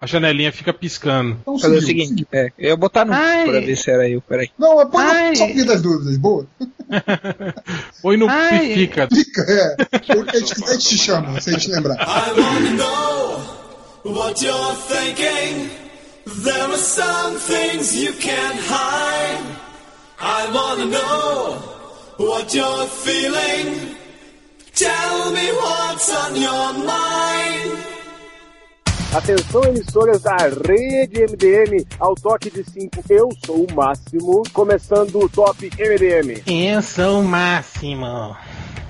a janelinha fica piscando. Então, Fazer o seguinte, é, eu ia botar no Ai. pra ver se era eu, peraí. Não, põe no só das dúvidas, boa. põe no Ai. fica. Fica, é. A gente, a gente te chama, se a gente lembrar. I wanna know what you're thinking. There are some things you can't hide. I wanna know what you're feeling. Tell me what's on your mind. Atenção, emissoras da rede MDM, ao toque de 5, eu sou o Máximo, começando o Top MDM. Eu sou o Máximo.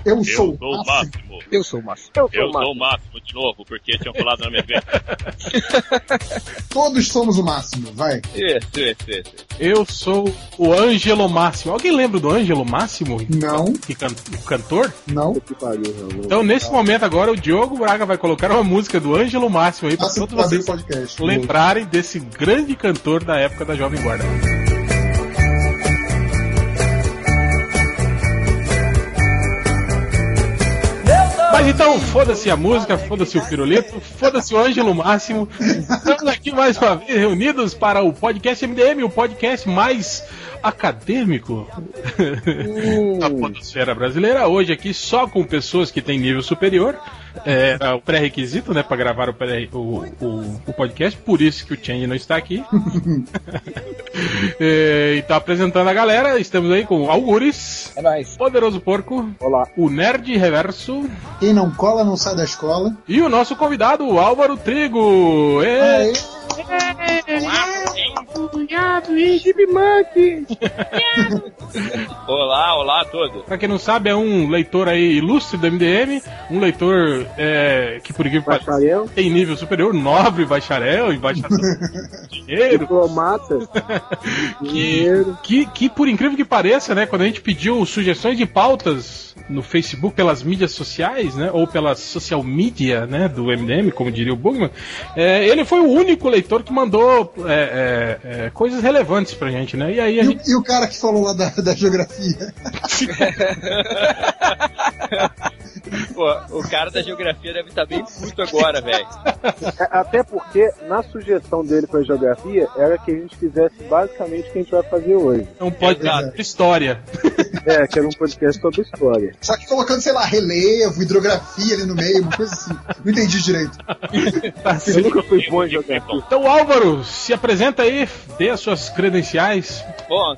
Eu sou, eu sou o máximo. Eu sou o máximo. Eu sou, eu o, máximo. sou o máximo de novo, porque tinham falado na minha frente. Todos somos o máximo, vai. Isso, isso, isso. Eu sou o Ângelo Máximo. Alguém lembra do Ângelo Máximo? Não. Que can o cantor? Não. Então, nesse momento agora, o Diogo Braga vai colocar uma música do Ângelo Máximo aí para todos vocês lembrarem desse grande cantor da época da Jovem Guarda. Então, foda-se a música, foda-se o pirulito, foda-se o Ângelo Máximo. Estamos aqui mais uma vez reunidos para o podcast MDM, o podcast mais acadêmico uh. da podosfera brasileira. Hoje aqui só com pessoas que têm nível superior. É, é o pré-requisito, né, para gravar o, pré, o, o, o, podcast, por isso que o Change não está aqui. é, então, apresentando a galera, estamos aí com Algures, é nóis. Poderoso Porco, Olá. o Nerd Reverso, quem não cola não sai da escola, e o nosso convidado, o Álvaro Trigo. Aê. Olá, olá a todos. Pra quem não sabe, é um leitor aí ilustre do MDM, um leitor é, que por incrível bacharel. tem nível superior, nobre bacharel, embaixador dinheiro. Diplomata. que, que, que por incrível que pareça, né, quando a gente pediu sugestões de pautas no Facebook pelas mídias sociais, né, ou pela social media, né, do MDM, como diria o Bugman, é, ele foi o único leitor que mandou é, é, é, coisas relevantes pra gente, né? E aí e, gente... o, e o cara que falou lá da, da geografia. Pô, o cara da geografia deve estar tá bem puto agora, velho. É, até porque na sugestão dele pra geografia era que a gente fizesse basicamente o que a gente vai fazer hoje. É um podcast de história. É, que era um podcast sobre história. Só que colocando, sei lá, relevo, hidrografia ali no meio, uma coisa assim. Não entendi direito. tá eu nunca fui bom em geografia. Então, Álvaro, se apresenta aí, dê as suas credenciais. Bom,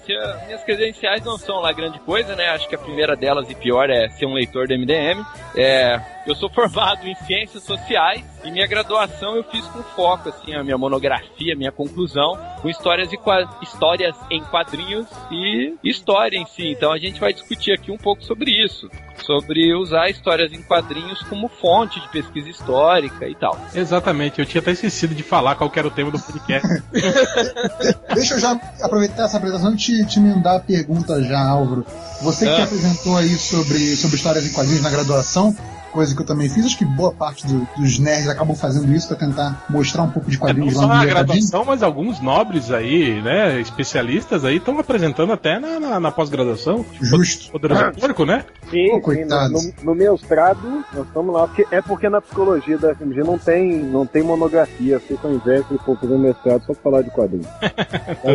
minhas credenciais não são lá grande coisa, né? Acho que a primeira delas e pior é ser um leitor do MDM. É, eu sou formado em ciências sociais e minha graduação eu fiz com foco, assim, a minha monografia, a minha conclusão, com histórias, e histórias em quadrinhos e história em si. Então a gente vai discutir aqui um pouco sobre isso. Sobre usar histórias em quadrinhos como fonte de pesquisa histórica e tal. Exatamente, eu tinha até esquecido de falar qual era o tema do podcast. Deixa eu já aproveitar essa apresentação e te, te mandar a pergunta já, Álvaro. Você que ah. apresentou aí sobre, sobre histórias em quadrinhos na graduação, coisa que eu também fiz. Acho que boa parte do, dos nerds acabam fazendo isso para tentar mostrar um pouco de quadrinhos é, lá no na graduação, mas alguns nobres aí, né, especialistas aí, estão apresentando até na, na, na pós-graduação. Justo. Poderoso ah. porco, né? Sim, oh, sim no, no, no mestrado, nós estamos lá, porque é porque na psicologia da FMG não tem, não tem monografia, fica ao invés de for fazer mestrado só pra falar de quadrinhos. tá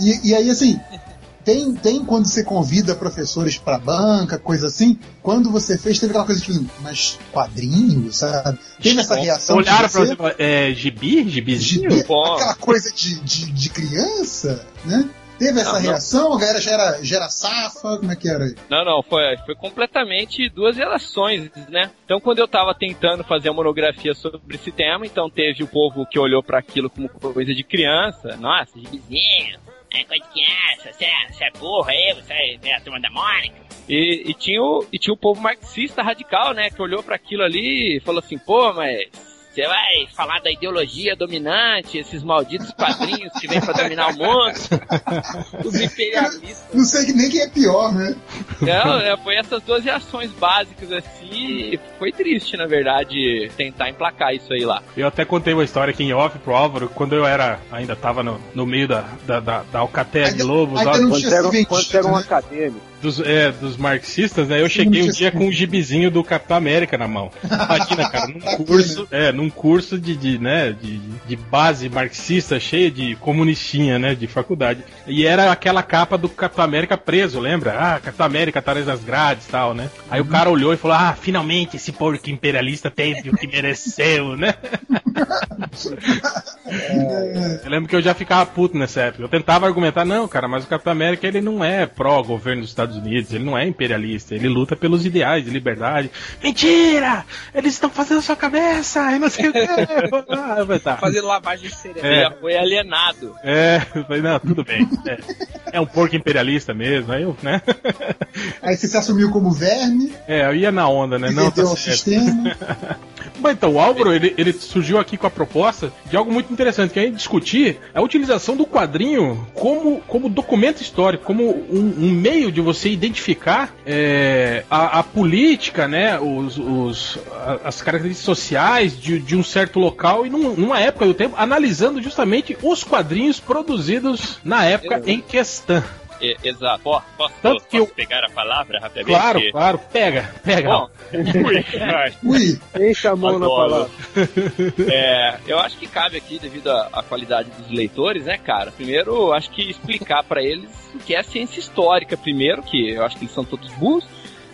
e, e aí, assim, tem, tem quando você convida professores pra banca, coisa assim. Quando você fez, teve aquela coisa tipo, mas quadrinhos, sabe? Teve essa reação. Olharam pra você, é, gibi? Gibizinho? Gibi, aquela coisa de, de, de criança, né? Teve essa não, reação? Não. A galera já era, já era safa? Como é que era aí? Não, não, foi, foi completamente duas relações, né? Então, quando eu tava tentando fazer a monografia sobre esse tema, então teve o povo que olhou para aquilo como coisa de criança. Nossa, gibizinho, é coisa de criança, você é, você é burro aí, você é a turma da Mônica. E, e, tinha o, e tinha o povo marxista radical, né, que olhou para aquilo ali e falou assim, pô, mas você vai falar da ideologia dominante, esses malditos quadrinhos que vêm para dominar o mundo, os imperialistas. Não sei nem quem é pior, né? Não, é, foi essas duas reações básicas assim. Foi triste, na verdade, tentar emplacar isso aí lá. Eu até contei uma história aqui em off pro Álvaro, quando eu era, ainda tava no, no meio da, da, da, da Alcateia de Lobos. Quando era, quando era um acadêmico dos, é, dos marxistas, né? Eu cheguei um dia com um gibizinho do Capitão América na mão. Imagina, cara, num curso, é, num num curso de, de né, de, de base marxista, cheia de comunistinha, né, de faculdade. E era aquela capa do Capitão América preso, lembra? Ah, Capitão América atrás das grades e tal, né? Aí o cara olhou e falou: Ah, finalmente esse porco imperialista teve o que mereceu, né? eu lembro que eu já ficava puto nessa época. Eu tentava argumentar, não, cara, mas o Capitão América ele não é pró-governo dos Estados Unidos, ele não é imperialista, ele luta pelos ideais de liberdade. Mentira! Eles estão fazendo a sua cabeça! E não sei o que. ah, tá. Fazendo lavagem cerebral. É. Foi alienado. É, eu falei, não, tudo bem. É, é um porco imperialista mesmo, aí eu, né? Aí você se assumiu como verme. É, eu ia na onda, né? Não, tá o sistema. Bom, então, o Álvaro, ele, ele surgiu aqui com a proposta de algo muito interessante, que é discutir a utilização do quadrinho como, como documento histórico, como um, um meio de você identificar é, a, a, política, né, os, os, as características sociais de, de um certo local e num, numa época do tempo, analisando justamente os quadrinhos produzidos na época em questão exato. Posso, posso, posso eu... pegar a palavra rapidamente? Claro, claro. Pega, pega. Bom, ui, ui. Enche a mão na palavra. É, eu acho que cabe aqui, devido à, qualidade dos leitores, né, cara? Primeiro, acho que explicar para eles o que é ciência histórica, primeiro, que eu acho que eles são todos burros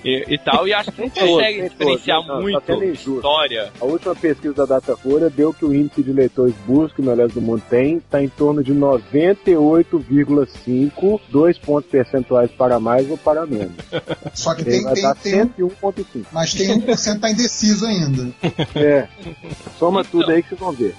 e, e tal, e acho que não consegue diferenciar não, muito tá história. A última pesquisa da Datafolha deu que o índice de leitores burros que o Melhores do Mundo tem está em torno de 98,5, dois pontos percentuais para mais ou para menos. Só que tem, tem, tem, tem 1,5. Mas tem 1% tá indeciso ainda. É. Soma então, tudo aí que vocês vão ver.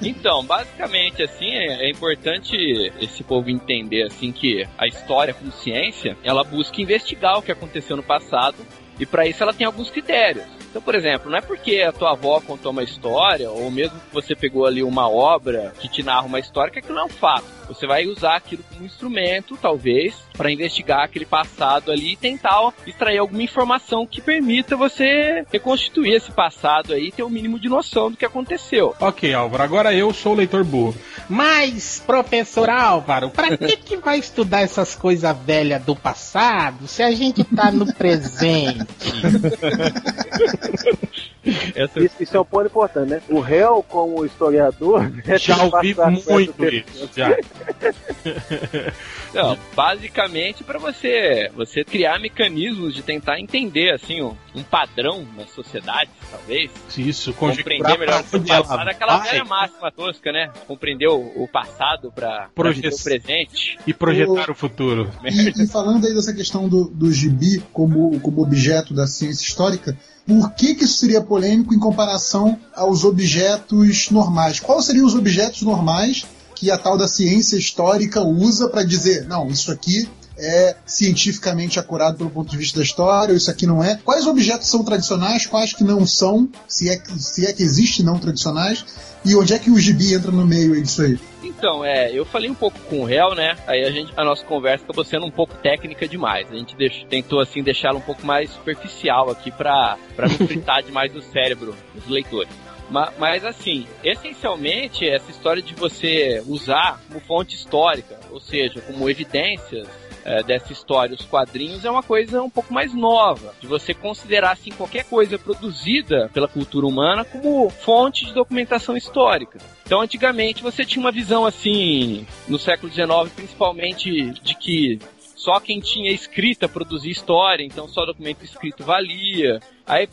Então, basicamente, assim, é, é, importante esse povo entender, assim, que a história como ciência, ela busca investigar o que aconteceu no passado e para isso ela tem alguns critérios. Então, por exemplo, não é porque a tua avó contou uma história, ou mesmo que você pegou ali uma obra que te narra uma história, que aquilo não é um fato. Você vai usar aquilo como instrumento, talvez, para investigar aquele passado ali e tentar extrair alguma informação que permita você reconstituir esse passado aí e ter o um mínimo de noção do que aconteceu. Ok, Álvaro, agora eu sou o leitor burro. Mas, professor Álvaro, para que, que vai estudar essas coisas velhas do passado se a gente tá no presente? Essa... Isso, isso, é um ponto importante, né? O réu, como historiador. Já ouvi muito isso. Já. Não, basicamente para você você criar mecanismos de tentar entender assim um, um padrão na sociedade, talvez. Isso, compreender melhor o passado, aquela velha máxima tosca, né? Compreender o, o passado para projetar o presente e projetar o, o futuro. E, e, falando aí dessa questão do, do gibi como, como objeto da ciência histórica, por que, que isso seria polêmico em comparação aos objetos normais? Quais seriam os objetos normais que a tal da ciência histórica usa para dizer, não, isso aqui é cientificamente acurado pelo ponto de vista da história, ou isso aqui não é. Quais objetos são tradicionais, quais que não são, se é, se é que existem não tradicionais, e onde é que o gibi entra no meio disso aí? Então, é, eu falei um pouco com o réu, né? Aí a gente, a nossa conversa acabou sendo um pouco técnica demais. A gente deixou, tentou assim deixá-la um pouco mais superficial aqui para não fritar demais o cérebro dos leitores. Mas, mas, assim, essencialmente essa história de você usar como fonte histórica, ou seja, como evidências é, dessa história, os quadrinhos, é uma coisa um pouco mais nova. De você considerar assim, qualquer coisa produzida pela cultura humana como fonte de documentação histórica. Então, antigamente, você tinha uma visão assim, no século XIX, principalmente, de que só quem tinha escrita produzia história, então só documento escrito valia. Aí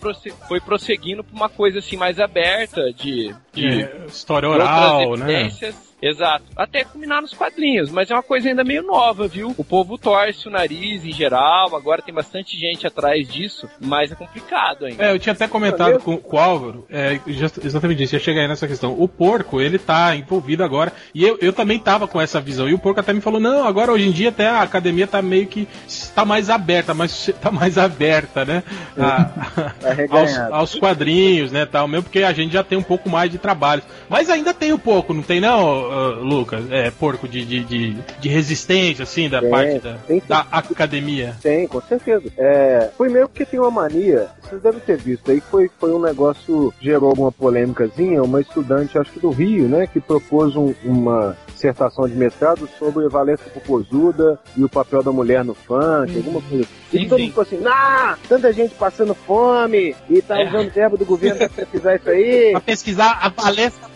foi prosseguindo para uma coisa assim mais aberta de, de é, história oral, né? Exato. Até culminar nos quadrinhos, mas é uma coisa ainda meio nova, viu? O povo torce o nariz em geral, agora tem bastante gente atrás disso, mas é complicado ainda. É, eu tinha até comentado com, com o Álvaro, é, exatamente isso, ia chegar aí nessa questão. O porco, ele tá envolvido agora, e eu, eu também tava com essa visão, e o porco até me falou, não, agora hoje em dia até a academia tá meio que, tá mais aberta, mas tá mais aberta, né? A, aos, aos, quadrinhos, né, tal, mesmo porque a gente já tem um pouco mais de trabalho. Mas ainda tem um pouco, não tem não, uh, Lucas? É, porco de, de, de, de resistência, assim, da tem, parte da, tem, da academia? Tem, com certeza. É, primeiro porque tem uma mania, vocês devem ter visto aí, foi, foi um negócio, gerou alguma polêmicazinha, uma estudante, acho que do Rio, né, que propôs um, uma dissertação de mestrado sobre Valência Popozuda e o papel da mulher no funk, hum. alguma coisa assim. Sim, e todo mundo ficou assim, ah, tanta gente passando fome e tá é. usando verbo do governo pra pesquisar isso aí. Pra pesquisar a Valência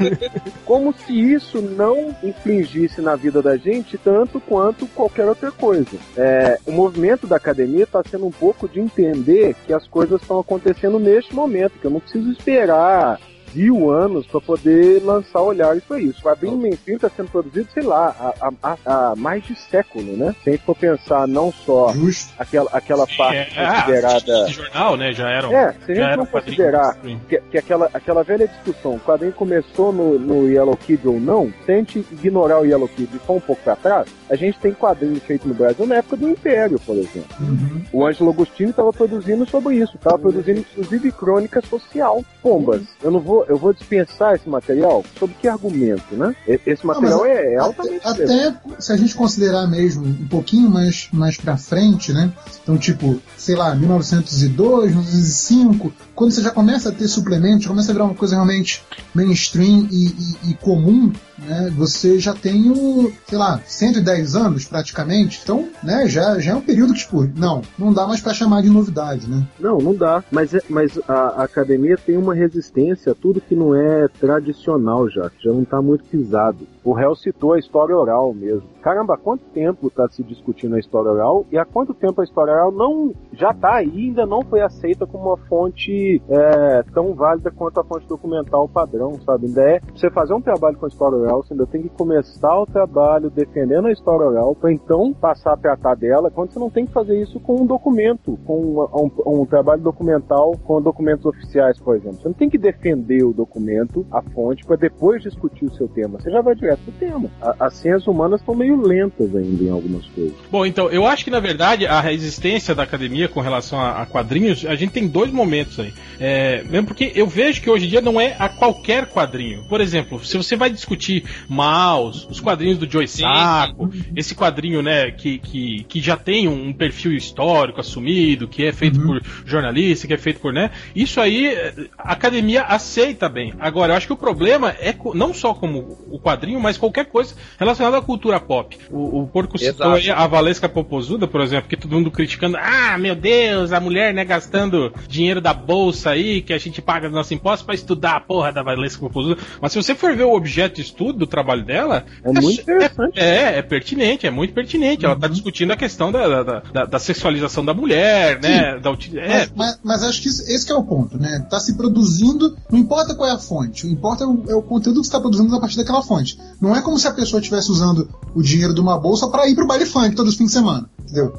Como se isso não infligisse na vida da gente tanto quanto qualquer outra coisa. É, o movimento da academia está sendo um pouco de entender que as coisas estão acontecendo neste momento, que eu não preciso esperar mil anos para poder lançar olhares para isso. O quadrinho mainstream está sendo produzido, sei lá, há, há, há, mais de século, né? Se a gente for pensar não só aquela, aquela parte é, considerada. Ah, jornal, né? Já era. É, se a gente não considerar que, que, aquela, aquela velha discussão, o quadrinho começou no, no Yellow Kid ou não, se a gente ignorar o Yellow Kid e for um pouco para trás, a gente tem quadrinhos feitos no Brasil na época do Império, por exemplo. Uhum. O Ângelo Agostini estava produzindo sobre isso, estava produzindo inclusive crônica social. Pombas, eu não vou, eu vou dispensar esse material? Sob que argumento, né? Esse material não, é, é altamente. Até, até, se a gente considerar mesmo um pouquinho mais, mais pra frente, né? Então, tipo, sei lá, 1902, 1905, quando você já começa a ter suplementos, começa a virar uma coisa realmente mainstream e, e, e comum, né, você já tem o, sei lá, 110 anos praticamente, então, né, já, já é um período que, tipo, não, não dá mais para chamar de novidade, né? Não, não dá, mas, é, mas a, a, academia tem uma resistência a tudo que não é tradicional já, que já não tá muito pisado. O réu citou a história oral mesmo. Caramba, há quanto tempo está se discutindo a história oral e há quanto tempo a história oral não já está aí ainda não foi aceita como uma fonte é, tão válida quanto a fonte documental padrão, sabe? Ainda é você fazer um trabalho com a história oral, você ainda tem que começar o trabalho defendendo a história oral para então passar a tratar dela, quando você não tem que fazer isso com um documento, com um, um, um trabalho documental com documentos oficiais, por exemplo. Você não tem que defender o documento, a fonte, para depois discutir o seu tema. Você já vai direto pro tema. A, as ciências humanas estão meio lentas ainda em algumas coisas. Bom, então, eu acho que na verdade a resistência da academia com relação a, a quadrinhos, a gente tem dois momentos aí. É, mesmo porque eu vejo que hoje em dia não é a qualquer quadrinho. Por exemplo, se você vai discutir Maus, os quadrinhos do Joy Sacco, esse quadrinho, né, que, que, que já tem um perfil histórico assumido, que é feito uhum. por jornalista, que é feito por, né, isso aí a academia aceita bem. Agora, eu acho que o problema é não só como o quadrinho, mas qualquer coisa relacionada à cultura pop. O, o Porco citou aí a Valesca Popozuda, por exemplo, que todo mundo criticando, ah, meu Deus, a mulher, né, gastando dinheiro da bolsa aí, que a gente paga dos nossos impostos para estudar a porra da Valesca Popozuda. Mas se você for ver o objeto de estudo do trabalho dela, é, é muito interessante. É, é, é, pertinente, é muito pertinente. Uhum. Ela tá discutindo a questão da, da, da, da sexualização da mulher, né? Da, é. mas, mas, mas, acho que esse que é o ponto, né? Tá se produzindo, não importa qual é a fonte, o importa é o, é o conteúdo que está produzindo a partir daquela fonte. Não é como se a pessoa estivesse usando o dinheiro de uma bolsa para ir pro baile funk todos os fins de semana, entendeu?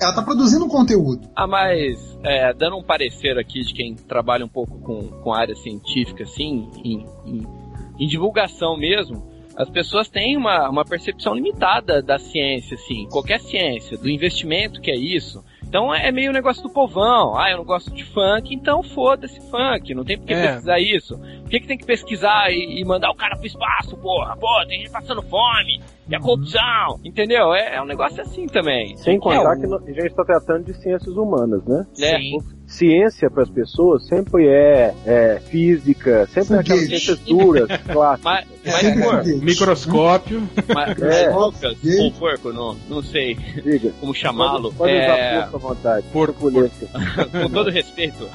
Ela tá produzindo um conteúdo. Ah, mas é, dando um parecer aqui de quem trabalha um pouco com, com área científica, assim, em, em, em divulgação mesmo, as pessoas têm uma, uma percepção limitada da ciência, assim, qualquer ciência, do investimento que é isso, então é meio negócio do povão. Ah, eu não gosto de funk, então foda-se funk. Não tem por que é. pesquisar isso. Por que, que tem que pesquisar e, e, mandar o cara pro espaço, porra? Pô, tem gente passando fome. E a uhum. corrupção, entendeu? É, é, um negócio assim também. Sem contar é, que a gente está tratando de ciências humanas, né? É. Sim ciência para as pessoas sempre é, é física, sempre é aquelas ciências duras, clássicas. Mas, mas microscópio. Mas, é. Lucas, ou porco, não, não sei Diga. como chamá-lo. Pode, pode é... usar porco à vontade. Porco, porco. com todo respeito.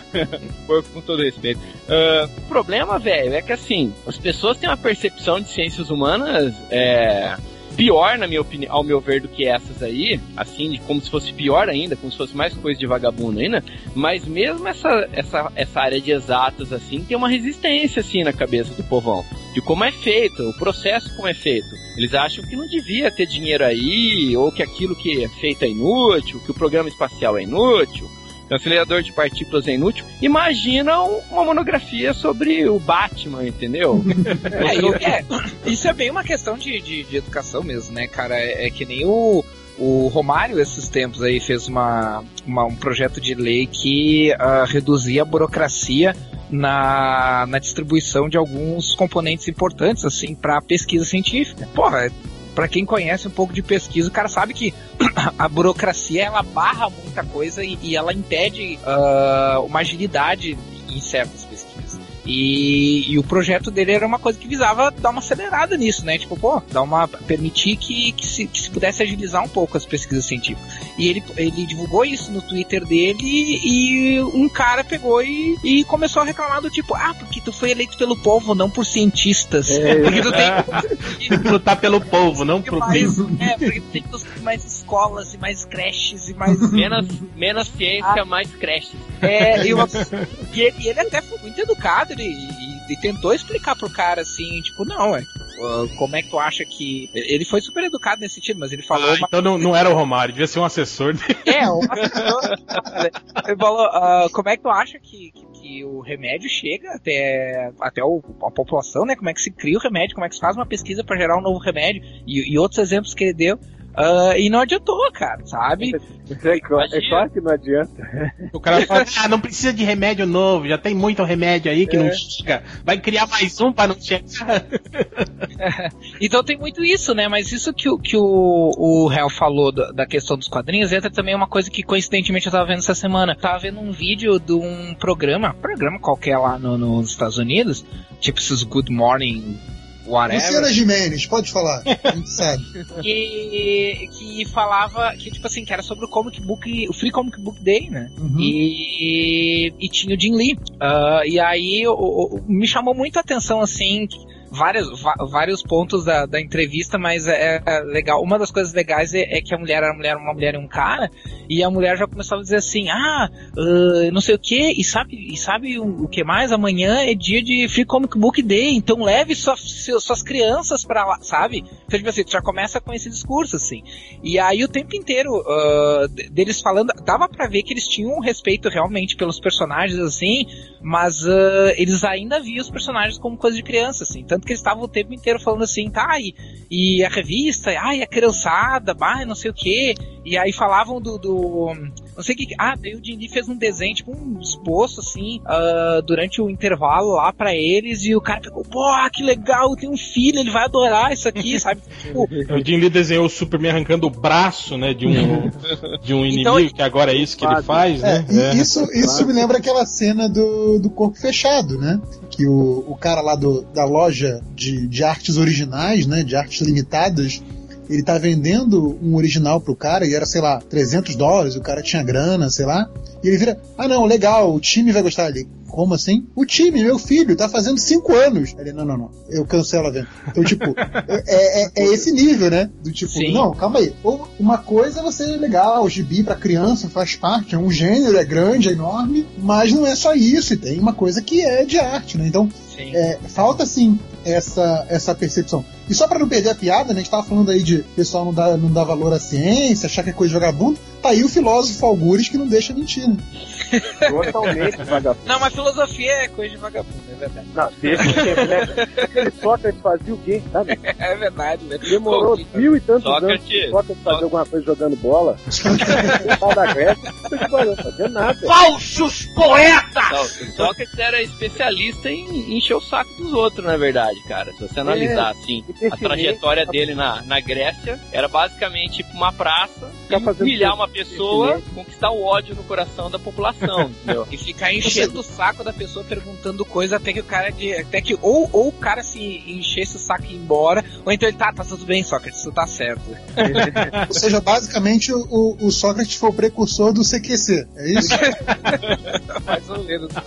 porco com todo respeito. Uh, o problema, velho, é que assim, as pessoas têm uma percepção de ciências humanas é, pior, na minha opinião, ao meu ver, do que essas aí, assim, como se fosse pior ainda, como se fosse mais coisa de vagabundo ainda, mas mesmo essa, essa, essa área de exatas, assim, tem uma resistência, assim, na cabeça do povão, de como é feito, o processo como é feito. Eles acham que não devia ter dinheiro aí, ou que aquilo que é feito é inútil, que o programa espacial é inútil, um acelerador de partículas é inútil. Imagina uma monografia sobre o Batman, entendeu? é, é, isso é bem uma questão de, de, de educação mesmo, né, cara? É, é, que nem o. O Romário, esses tempos aí, fez uma, uma um projeto de lei que uh, reduzia a burocracia na, na distribuição de alguns componentes importantes, assim, para pesquisa científica. Porra, para quem conhece um pouco de pesquisa, o cara sabe que a burocracia ela barra muita coisa e, e ela impede uh, uma agilidade em certas pesquisas. E, e, o projeto dele era uma coisa que visava dar uma acelerada nisso, né? Tipo, pô, dar uma. permitir que, que, se, que se pudesse agilizar um pouco as pesquisas científicas. E ele, ele divulgou isso no Twitter dele e um cara pegou e, e começou a reclamar do tipo, ah, porque tu foi eleito pelo povo, não por cientistas. É, porque tu tem que lutar pelo povo, não por mais, É, porque tem que construir mais escolas e mais creches e mais. menos, menos ciência, ah. mais creches. É, e, uma, e, ele, e ele até foi muito educado ele, e, e, tentou explicar pro cara assim, tipo, não, é. Como é que tu acha que. Ele foi super educado nesse sentido, mas ele falou. Ah, uma... Então não, não era o Romário, devia ser um assessor dele. É, um assessor. ele falou, uh, como é que tu acha que, que, que, o remédio chega até, até o, a população, né? Como é que se cria o remédio, como é que se faz uma pesquisa para gerar um novo remédio, e, e outros exemplos que ele deu. Uh, e não adiantou, cara, sabe? É, claro, é claro que não adianta. O cara fala, ah, não precisa de remédio novo, já tem muito remédio aí que é. não chega. Vai criar mais um para não chegar. então tem muito isso, né? Mas isso que, o, que o, o Hell falou da, da, questão dos quadrinhos entra também uma coisa que coincidentemente eu tava vendo essa semana. Eu tava vendo um vídeo de um programa, programa qualquer lá no, nos Estados Unidos, tipo esses Good Morning whatever. Luciana Jimenez, pode falar, a gente sabe. que, que falava, que tipo assim, que era sobre o Comic Book, o Free Comic Book Day, né? Uhum. E, e tinha o Jim Lee. Uh, e aí o, o, me chamou muito a atenção, assim, vários, vários pontos da, da entrevista, mas é, é, legal. Uma das coisas legais é, é, que a mulher era mulher, uma mulher e um cara, e a mulher já começava a dizer assim, ah, uh, não sei o que, e sabe, e sabe o, o, que mais? Amanhã é dia de Free Comic Book Day, então leve sua, suas crianças pra lá, sabe? Então, tipo assim, já começa com esse discurso, assim. E aí o tempo inteiro uh, deles falando, dava para ver que eles tinham um respeito realmente pelos personagens, assim, mas uh, eles ainda viam os personagens como coisa de criança, assim. Tanto que eles estavam o tempo inteiro falando assim, tá, e, e a revista, ai, a criançada, bah, não sei o que. E aí falavam do, do não sei o que. Ah, daí o Dindi fez um desenho, tipo um esboço, assim, uh, durante o intervalo lá para eles, e o cara pegou, pô, que legal, tem um filho, ele vai adorar isso aqui, sabe? Tipo, o Dindi desenhou o Superman arrancando o braço, né, de um, de um inimigo, então, que agora é isso que ele faz, né? É, é. Isso, isso me lembra aquela cena do, do corpo fechado, né? Que o, o cara lá do, da loja de, de artes originais, né, de artes limitadas, ele tá vendendo um original pro cara e era, sei lá, 300 dólares, o cara tinha grana, sei lá. E ele vira, ah não, legal, o time vai gostar. Ele, como assim? O time, meu filho, tá fazendo 5 anos. Ele, não, não, não, eu cancelo a venda. Então, tipo, é, é, é, esse nível, né? Do tipo, Sim. não, calma aí. Ou uma coisa é você legal, o gibi pra criança faz parte, é um gênero, é grande, é enorme, mas não é só isso, e tem uma coisa que é de arte, né? Então, é, falta sim essa, essa percepção. E só para não perder a piada, né, a gente tava falando aí de pessoal não dá, não dá valor à ciência, achar que é coisa de vagabundo, tá aí o filósofo Algures que não deixa mentir, né? Totalmente vagabundo. Não, mas filosofia é coisa de vagabundo, é verdade. Não, deixa né? Aquele Sócrates fazia o quê, sabe? É verdade, né? Demorou Pô, mil e tantos Sócrates, anos Sócrates fazer alguma coisa jogando bola. da Grécia, não fazia nada. Falsos poetas! Não, Sócrates era especialista em encher o saco dos outros, na verdade, cara. Se você analisar, é, assim, a trajetória dele na, na Grécia era basicamente tipo uma praça, humilhar uma pessoa, conquistar o ódio no coração da população, entendeu? E ficar enchendo o saco da pessoa perguntando coisa até que o cara de, até que ou, ou o cara se enchesse o saco e ir embora, ou então ele tá, tá tudo bem, Sócrates, tu tá certo. ou seja, basicamente o, o Sócrates foi o precursor do CQC, é isso? Mais ou menos.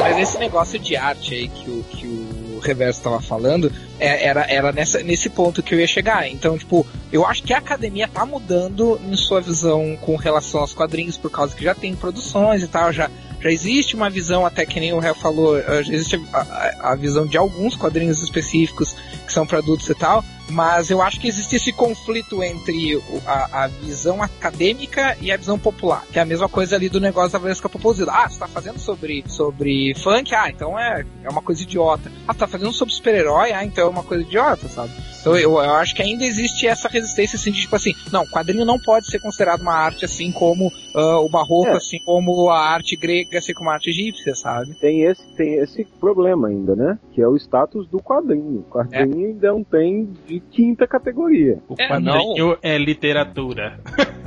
Mas esse negócio de arte aí que o, que o Reverso estava falando, é, era, era nessa, nesse ponto que eu ia chegar. Então, tipo, eu acho que a academia tá mudando em sua visão com relação aos quadrinhos, por causa que já tem produções e tal, já, já existe uma visão, até que nem o Réu falou, eh, existe a, a, a visão de alguns quadrinhos específicos que são produtos e tal, mas eu acho que existe esse conflito entre a, a, visão acadêmica e a visão popular, que é a mesma coisa ali do negócio da Valesca Poposita. Ah, você tá fazendo sobre, sobre funk? Ah, então é, é uma coisa idiota. Ah, você tá fazendo sobre super-herói? Ah, então é uma coisa idiota, sabe? Então eu, eu acho que ainda existe essa resistência assim de tipo assim, não, quadrinho não pode ser considerado uma arte assim como uh, o barroco, é. assim como a arte grega, assim como a arte egípcia, sabe? Tem esse, tem esse problema ainda, né? Que é o status do quadrinho. O quadrinho é. ainda não tem de quinta categoria. O é, quadrinho não. é literatura.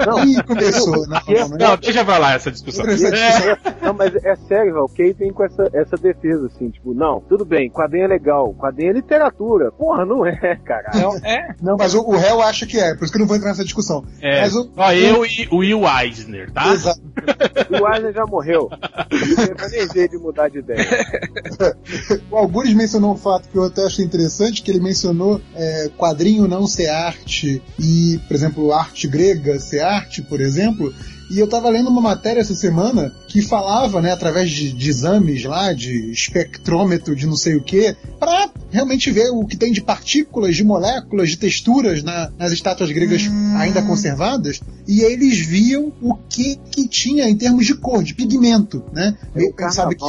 Não, Ih, começou. Não, não, não, não, deixa pra lá essa discussão. Essa discussão. É. Não, mas é sério, o Kay vem com essa, essa defesa, assim, tipo, não, tudo bem, quadrinho é legal, quadrinho é literatura. Porra, não é, cara. Não, é. Não, mas o, o réu acha que é, por isso que eu não vou entrar nessa discussão. É. Mas o, Ó, eu e o Will Eisner, tá? Exato. o Will Eisner já morreu. Eu jeito de mudar de ideia. o Algures mencionou um fato que eu até achei interessante, que ele mencionou é, quadrinho não ser arte e, por exemplo, arte grega ser arte, por exemplo. E eu tava lendo uma matéria essa semana que falava, né, através de, de exames lá, de espectrômetro de não sei o que, para realmente ver o que tem de partículas, de moléculas, de texturas na, nas estátuas gregas hum. ainda conservadas, e eles viam o que, que tinha em termos de cor, de pigmento, né? É sabe que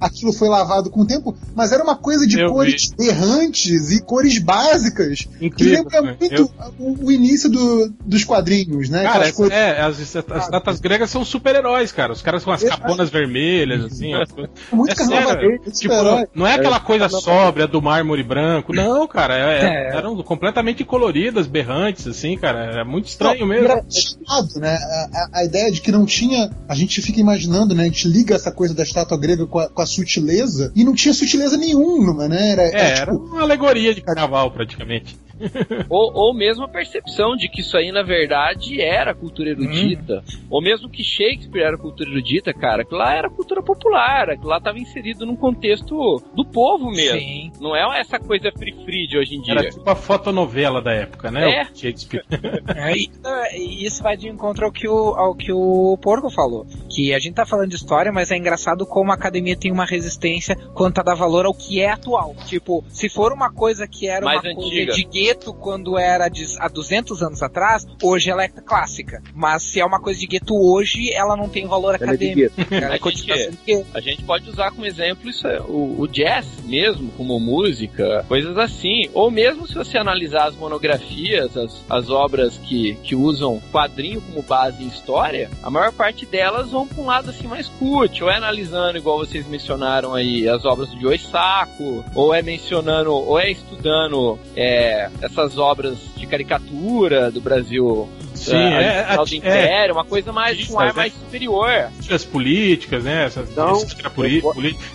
aquilo foi lavado com o tempo, mas era uma coisa de eu cores vi. errantes e cores básicas Incrível, que lembra muito eu... o, o, início do, dos quadrinhos, né? Cara, cores... é, as, as estátuas gregas são super-heróis, cara. Os caras com as caponas vermelhas, assim. É, muito é sério, tipo, não é aquela coisa sóbria do mármore branco, não, cara. É, é. Eram completamente coloridas, berrantes, assim, cara. É muito estranho mesmo. Engraçado, né? A, a, ideia de que não tinha. A gente fica imaginando, né? A gente liga essa coisa da estátua grega com a, com a sutileza, e não tinha sutileza nenhuma, né? Era, é, era, tipo, uma alegoria de carnaval, praticamente. ou, ou mesmo a percepção de que isso aí, na verdade, era cultura erudita. Hum. Ou mesmo que Shakespeare era cultura erudita, cara, que lá era cultura popular, que lá estava inserido num contexto do povo mesmo. Sim. Não é essa coisa free-free de hoje em dia. Era tipo a fotonovela da época, né? É. O Shakespeare. é, e isso vai de encontro ao que o, ao que o Porco falou. Que a gente tá falando de história, mas é engraçado como a academia tem uma resistência quanto a dar valor ao que é atual. Tipo, se for uma coisa que era Mais uma antiga. coisa de gueto quando era de, há 200 anos atrás, hoje ela é clássica. Mas se é uma coisa de gueto hoje, ela não tem valor ela é acadêmico. É ela a, gente, a gente pode usar como exemplo isso, o, o jazz mesmo, como música, coisas assim. Ou mesmo se você analisar as monografias, as, as obras que, que usam quadrinho como base em história, a maior parte delas vão para um lado assim mais cult, ou é analisando, igual vocês mencionaram aí, as obras do Joe Sacco, ou é mencionando, ou é estudando é, essas obras de caricatura do Brasil Sim, é, é, é, do Império, uma coisa mais de um ar mais superior. As políticas, né? Essas, então,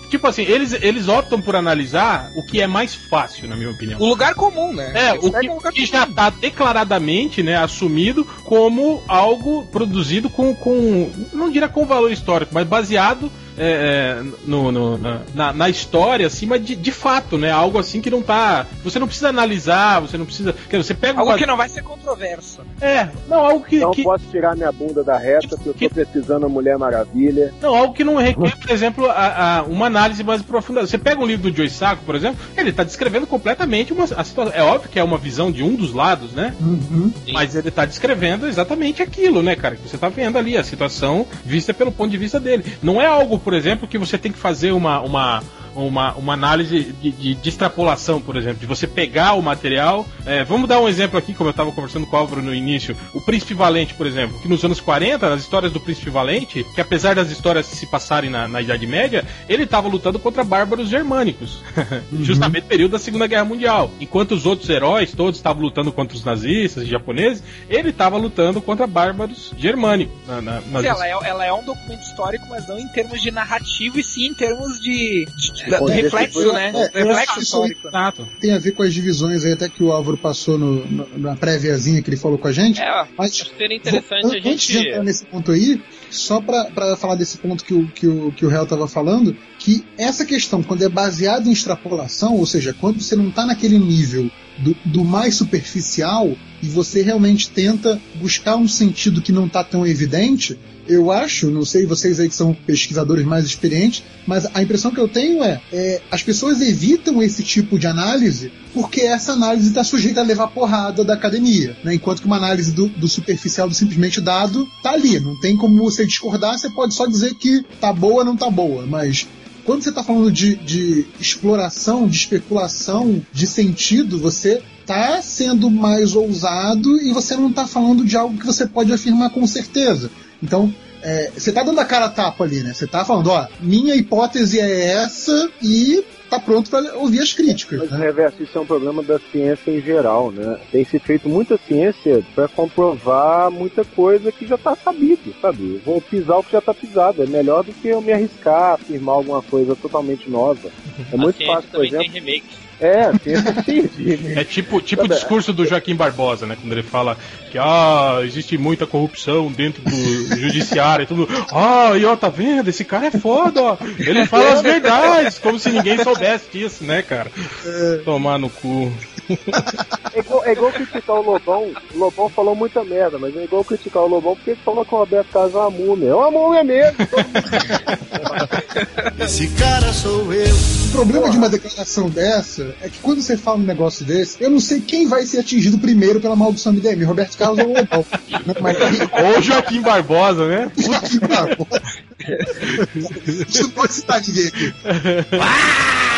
Tipo assim, eles, eles optam por analisar o que é mais fácil, na minha opinião. O lugar comum, né? É, o que, que já está declaradamente né, assumido como algo produzido com, com. Não diria com valor histórico, mas baseado é, é, no, no na, na, história, assim, mas de, de fato, né? Algo assim que não tá. Você não precisa analisar, você não precisa. Você pega algo que não vai ser controverso. É, não, algo que. Não que... posso tirar minha bunda da reta porque eu tô que... precisando da Mulher Maravilha. Não, algo que não requer, por exemplo, a, a, uma análise mais aprofundada. Você pega um livro do Joe Sacco, por exemplo, ele tá descrevendo completamente uma a situação. É óbvio que é uma visão de um dos lados, né? Uhum. Mas ele tá descrevendo exatamente aquilo, né, cara? Que você tá vendo ali, a situação vista pelo ponto de vista dele. Não é algo, por exemplo, que você tem que fazer uma, uma uma, uma análise de, de, de, extrapolação, por exemplo, de você pegar o material. É, vamos dar um exemplo aqui, como eu estava conversando com o Álvaro no início. O Príncipe Valente, por exemplo, que nos anos 40, as histórias do Príncipe Valente, que apesar das histórias se passarem na, na Idade Média, ele estava lutando contra bárbaros germânicos, uhum. justamente no período da Segunda Guerra Mundial. Enquanto os outros heróis todos estavam lutando contra os nazistas e japoneses, ele estava lutando contra bárbaros germânicos. Na, na, nas... ela, é, ela é um documento histórico, mas não em termos de narrativo, e sim em termos de, de da, do reflexo, né? É, reflexo histórico. Exato. Tem a ver com as divisões aí, até que o Álvaro passou no, no, na préviazinha que ele falou com a gente. É, mas seria interessante vou, a gente... Antes de entrar nesse ponto aí, só para falar desse ponto que o, que o, que o Real estava falando, que essa questão, quando é baseada em extrapolação, ou seja, quando você não está naquele nível do, do, mais superficial e você realmente tenta buscar um sentido que não está tão evidente, eu acho, não sei vocês aí que são pesquisadores mais experientes, mas a impressão que eu tenho é, é as pessoas evitam esse tipo de análise porque essa análise está sujeita a levar porrada da academia, né? enquanto que uma análise do, do superficial do simplesmente dado tá ali, não tem como você discordar, você pode só dizer que tá boa, não tá boa, mas quando você está falando de, de exploração, de especulação, de sentido, você está sendo mais ousado e você não está falando de algo que você pode afirmar com certeza. Então, é, você está dando a cara a tapa ali, né? Você está falando, ó, minha hipótese é essa e tá pronto para ouvir as críticas. Mas, né? Reverso, isso é um problema da ciência em geral, né? Tem se feito muita ciência para comprovar muita coisa que já tá sabido, sabe? Vou pisar o que já tá pisado. É melhor do que eu me arriscar, afirmar alguma coisa totalmente nova. É muito a ciência fácil, por exemplo. tem remakes. É, sim, sim. É tipo, tipo o discurso do Joaquim Barbosa, né? Quando ele fala que ah, existe muita corrupção dentro do judiciário e tudo. Ah, e ó, tá vendo? Esse cara é foda, ó. Ele fala as verdades, como se ninguém soubesse disso, né, cara? Tomar no cu. É igual, é igual criticar o Lobão. O Lobão falou muita merda, mas é igual criticar o Lobão porque ele falou que o Roberto Carlos é uma múmia. É uma múmia mesmo. Esse cara sou eu. O problema de uma declaração dessa é que quando você fala um negócio desse, eu não sei quem vai ser atingido primeiro pela maldição MDM, Roberto Carlos ou o Lobão. Né? Mas Ou Joaquim Barbosa, né? puta que pariu. A gente não pode citar ninguém aqui.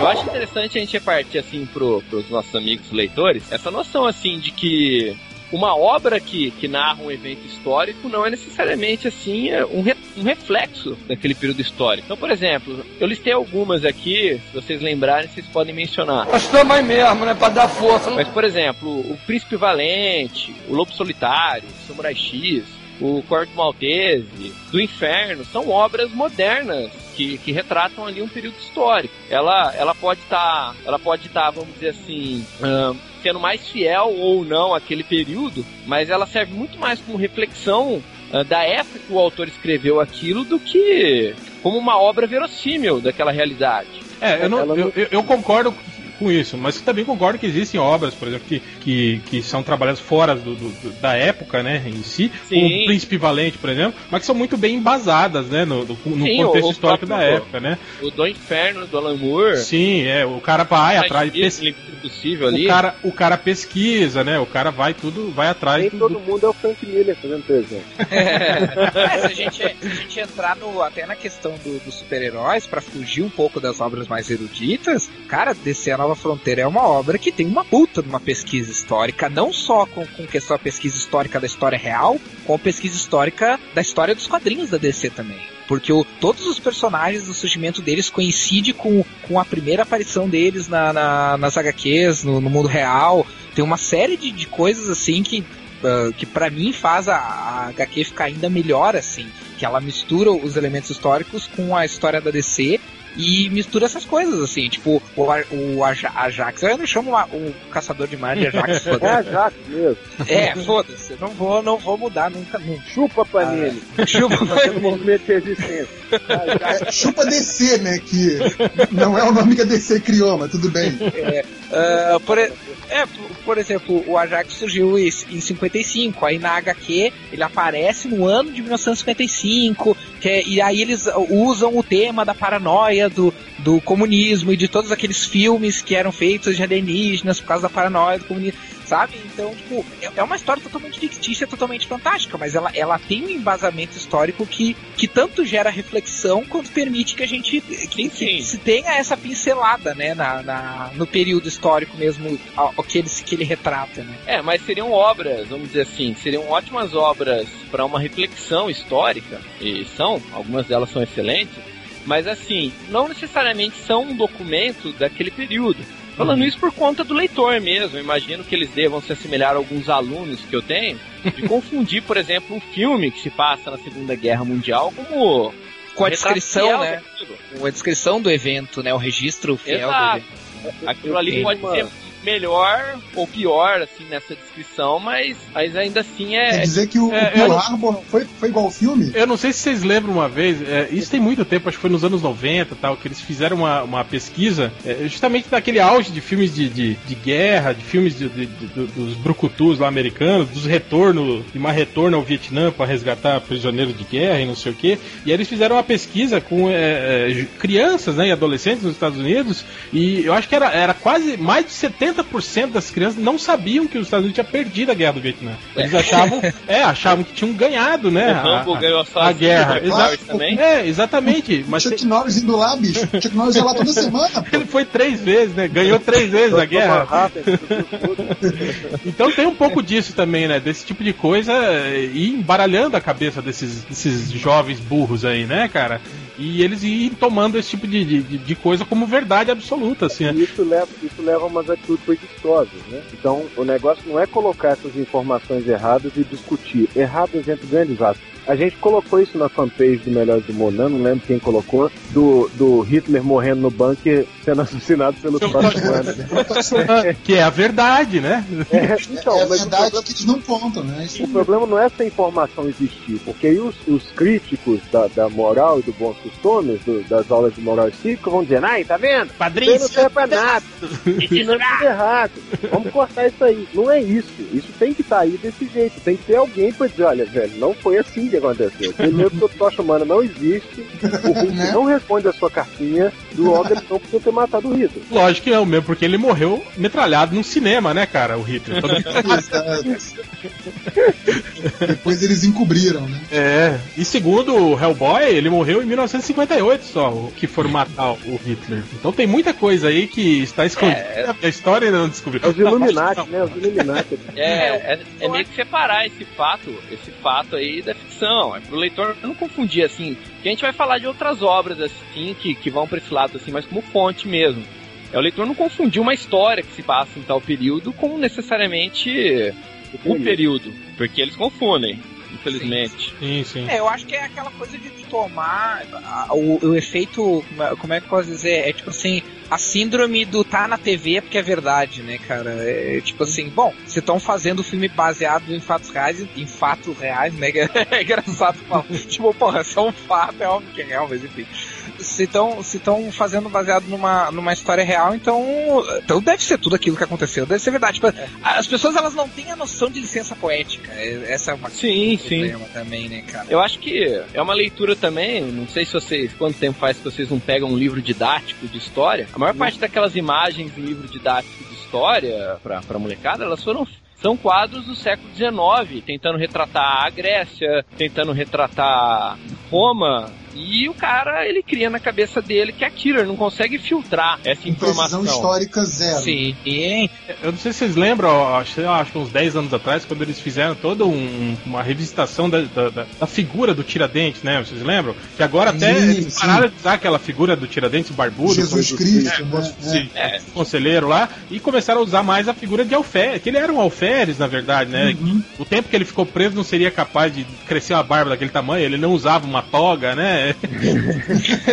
Eu acho interessante a gente repartir assim pro, pros nossos amigos leitores essa noção assim de que uma obra que, que narra um evento histórico não é necessariamente assim é um, re- um reflexo daquele período histórico. Então, por exemplo, eu listei algumas aqui, se vocês lembrarem, vocês podem mencionar. Estamos aí mesmo, né? Pra dar força. Mas, por exemplo, o Príncipe Valente, o Lobo Solitário, o Samurai X, o Corto Maltese, do Inferno, são obras modernas que, que retratam ali um período histórico. Ela, ela pode estar, ela pode estar, vamos dizer assim, sendo mais fiel ou não àquele período, mas ela serve muito mais como reflexão ah, da época que o autor escreveu aquilo do que como uma obra verossímil daquela realidade. É, eu, não, eu- eu concordo com isso, mas também concordo que existem obras, por exemplo, que, que, que são trabalhadas fora do, do- do- da época, né, em si, Sim. como o Príncipe Valente, por exemplo, mas que são muito bem embasadas, né, no, no- no Sim, contexto o- o histórico da próprio- época, né. O do Inferno, do Alan Moore, Sim, é, o cara vai atrás, pes- possível ali. o cara, o cara pesquisa, né, o cara vai tudo, vai atrás Nem do, todo do- mundo é o Frank Miller fazendo presente. É, se, a gente, se a gente entrar no, até na questão do- dos super-heróis, pra fugir um pouco das obras mais eruditas, cara, Descer a Nova Fronteira é uma obra que tem uma puta de uma pesquisa histórica, não só com, com questão da pesquisa histórica da história real, com pesquisa histórica da história dos quadrinhos da DC também. Porque o, todos os personagens, o surgimento deles coincide com, com a primeira aparição deles na, na- nas HQs, no, no mundo real. Tem uma série de, de coisas assim que Uh, que para mim faz a, a HQ ficar ainda melhor assim, que ela mistura os elementos históricos com a história da DC e mistura essas coisas assim, tipo o, Ar- o Aja- Ajax, eu não chamo a- o caçador de mar de Ajax, É foda-se. Jax mesmo. é, foda-se, não vou, não vou mudar nunca, nunca. Chupa Panini. Chupa, Fazendo movimento de É, chupa DC, né? Que não é o nome que a DC criou, mas tudo bem. Ah, por, é, por, exemplo, o Ajax surgiu em, em 55, aí na HQ ele aparece no ano de 1955, que é- e aí eles usam o tema da paranoia do, do comunismo e de todos aqueles filmes que eram feitos de alienígenas por causa da paranoia do comunismo, sabe? Então, tipo, é, uma história totalmente fictícia, totalmente fantástica, mas ela, ela tem um embasamento histórico que, que tanto gera reflexão quanto permite que a gente que, que se tenha essa pincelada, né, na, na- no período histórico mesmo, ao que, ele, que ele retrata, né? É, mas seriam obras, vamos dizer assim, seriam ótimas obras para uma reflexão histórica, e são, algumas delas são excelentes, mas assim, não necessariamente são um documento daquele período. Falando isso por conta do leitor mesmo, imagino que eles devam se assemelhar a alguns alunos que eu tenho, de confundir, por exemplo, um filme que se passa na Segunda Guerra Mundial como Com a descrição, né? Com a descrição do evento, né? O registro fiel do Exato. evento. Aquilo ali pode ser melhor ou pior, assim, nessa descrição, mas, mas ainda assim é, Quer dizer que o, é, o Pearl eu- Harbor foi, foi igual ao filme? Eu não sei se vocês lembram uma vez, é, isso tem muito tempo, acho que foi nos anos 90 tal, que eles fizeram uma, uma pesquisa, é, justamente daquele auge de filmes de, de, de guerra, de filmes de, de- de- do- dos brucutus lá americanos, dos retornos, de uma retorno ao Vietnã para resgatar prisioneiros de guerra e não sei o que. E aí eles fizeram uma pesquisa com é, é, crianças né, e adolescentes nos Estados Unidos, e eu acho que era, era quase mais de 70% das crianças não sabiam que os Estados Unidos tinha perdido a guerra do Vietnã. Eles achavam, é, achavam que tinham ganhado, né? O Rambo a- a- ganhou a sozinho, guerra. o Exa- Powers também. É, exatamente. Mas Chuck Norris indo lá, bicho. Chuck Norris ia lá toda semana, pô. ele foi três vezes, né? Ganhou três vezes a guerra. Então tem um pouco disso também, né? Desse tipo de coisa eh, e embaralhando a cabeça desses, desses jovens burros aí, né, cara? E eles iam tomando esse tipo de, de, de coisa como verdade absoluta, assim. né? Isso leva, isso leva a umas atitudes preguiçosas, né? Então, o negócio não é colocar essas informações erradas e discutir. Erradas entre grandes aspas. A gente colocou isso na fanpage do Melhores do Monan, não lembro quem colocou, do, do Hitler morrendo no bunker sendo assassinado pelos Talibanes. que é a verdade, né? É, então, é a verdade problema, que eles não contam, né? Isso o problema não é essa informação existir, porque aí os, os críticos da, da moral e do bons costumes, do- das aulas de moral e cívica, vão dizer, ai, tá vendo? Padrinho, Isso não serve pra nada. Ensinando tudo errado. Vamos cortar isso aí. Não é isso. Isso tem que estar aí desse jeito. Tem que ter alguém pra dizer, olha, velho, não foi assim que aconteceu. Primeiro que o Tocha Humana não existe, o Hulk Né? não responde a sua cartinha, do logo ele não ter matado o Hitler. Lógico que não mesmo, porque ele morreu metralhado num cinema, né, cara, o Hitler. Todo. Depois eles encobriram, né? É, e segundo o Hellboy, ele morreu em 1958 só, o que for matar o Hitler. Então tem muita coisa aí que está escondida. A história ainda não descobriu. É os Illuminati, né? Os Illuminati. É, é, é meio que separar esse fato, esse fato aí da ficção. É pro leitor não confundir assim. Que a gente vai falar de outras obras assim que, que vão pra esse lado assim, mas como fonte mesmo. É o leitor não confundir uma história que se passa em tal período com necessariamente o período, porque eles confundem, infelizmente. Sim, sim. É, eu acho que é aquela coisa de tomar o, o efeito, como é que eu posso dizer? É tipo assim, a síndrome do tá na TV é porque é verdade, né, cara? É tipo assim, bom, vocês estão fazendo o filme baseado em fatos reais, em fatos reais, né? É engraçado falar. tipo, porra, é um fato, é óbvio que é real, mas enfim. Se estão fazendo baseado numa, numa história real, então, então deve ser tudo aquilo que aconteceu, deve ser verdade. Tipo, As pessoas elas não têm a noção de licença poética. É- Essa é uma Sim, sim. também, né, cara? Eu acho que é uma leitura também, não sei se vocês, quanto tempo faz que vocês não pegam um livro didático de história. A maior parte daquelas imagens em livro didático de história pra, pra molecada, elas foram são quadros do século XIX, tentando retratar a Grécia, tentando retratar Roma, e o cara, ele cria na cabeça dele que aquilo, ele não consegue filtrar essa informação. Precisão histórica zero. Sim. Eu não sei se vocês lembram, ó, acho, acho que uns 10 anos atrás, quando eles fizeram toda um- uma revisitação da, da- da- da figura do Tiradentes, né? Vocês lembram? Que agora até Sim, eles sim. pararam de usar aquela figura do Tiradentes barbudo. Jesus como- Cristo, é, né? sim, É. conselheiro lá, e começaram a usar mais a figura de alferes, que ele era um alferes, na verdade, né? Uhum. O tempo que ele ficou preso não seria capaz de crescer uma barba daquele tamanho, ele não usava uma toga, né?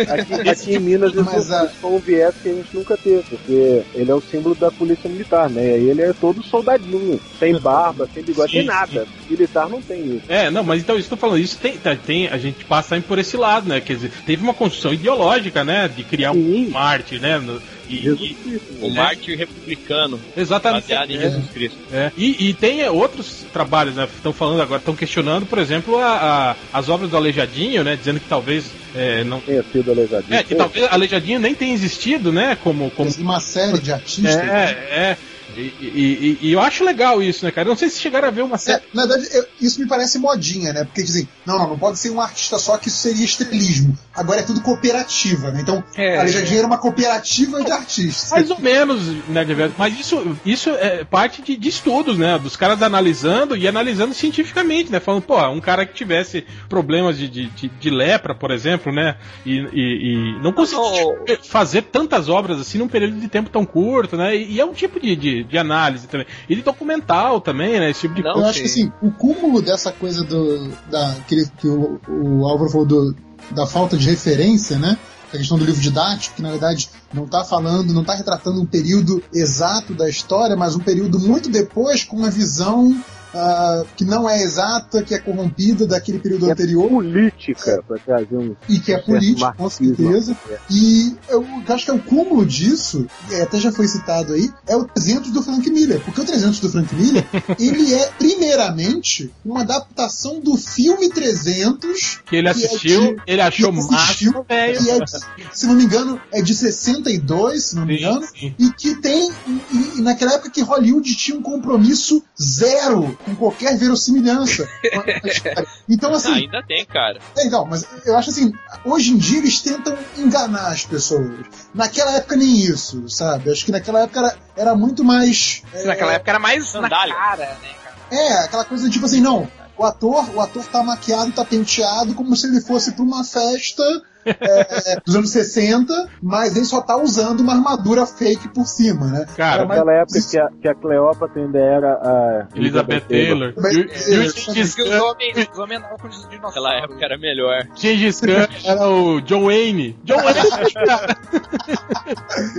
Aqui, aqui em Minas isso, Mas a- foi um viés que a gente nunca teve, porque ele é o símbolo da polícia militar, né? E aí ele é todo soldadinho, sem barba, sem bigode, sem nada. Militar não tem isso. É, não, mas então isso que eu tô falando, isso tem, tá- tem, a gente passa por esse lado, né? Quer dizer, teve uma construção ideológica, né? De criar um Sim. mártir, né? no- e- e-. O mártir republicano, exatamente. baseado em É, Jesus Cristo. é. E, e tem é, outros trabalhos, né? Estão falando agora, estão questionando, por exemplo, a- a- as obras do Aleijadinho, né? Dizendo que talvez é, não. Tenha sido aleijadinho. É, que talvez Aleijadinho nem tenha existido, né? Como. como Uma série de artistas. né? é, é. E, e- e- e eu acho legal isso, né, cara? Eu não sei se chegaram a ver uma É, série. na verdade, eu- isso me parece modinha, né? Porque dizem, não, não, não pode ser um artista só, que isso seria estrelismo. Agora é tudo cooperativa, né? Então, É. a Aleijadinha era uma cooperativa de artistas. Mais ou menos, né, de verdade. Mas isso, isso é parte de, de estudos, né? Dos caras analisando e analisando cientificamente, né? Falando, pô, um cara que tivesse problemas de, de, de- de lepra, por exemplo, né? E, e- e não conseguia fazer tantas obras assim num período de tempo tão curto, né? E, e é um tipo de, de, de análise também. E de documental também, né? Esse tipo de Não, Eu coisa. acho que assim, o cúmulo dessa coisa do. Da, que, que o, o Álvaro falou do, da falta de referência, né? A questão do livro didático, que na verdade não está falando, não está retratando um período exato da história, mas um período muito depois com uma visão ah, que não é exata, que é corrompida daquele período Que é anterior política, pra trazer um. e que é certo político, com certeza. É. E eu acho que é o cúmulo disso, e até já foi citado aí, é o 300 do Frank Miller. Porque o 300 do Frank Miller, ele é, primeiramente, uma adaptação do filme 300, Que ele que é assistiu, de- ele achou máximo, velho. é, de- se não me engano, é de 62, se não me Sim, engano, sim. e que tem, e, e naquela época que Hollywood tinha um compromisso zero com qualquer verossimilhança. então, assim, Ainda tem, cara. é, então, mas eu acho assim, hoje em dia eles tentam enganar as pessoas. Naquela época nem isso, sabe? Acho que naquela época era, era muito mais. é, Naquela época era mais Sandália. na cara, né, cara? É, aquela coisa tipo assim, não. O ator, o ator tá maquiado, tá penteado como se ele fosse pra uma festa é, dos anos 60, mas ele só tá usando uma armadura fake por cima, né? Cara, Naquela época que a, que a Cleópatra ainda era a Elizabeth Taylor. Mas- E o- e o é, Gengis Khan- homens, os homens andavam com os dinossauros. Naquela época era melhor. Gengis Khan era o John Wayne. John Wayne, cara.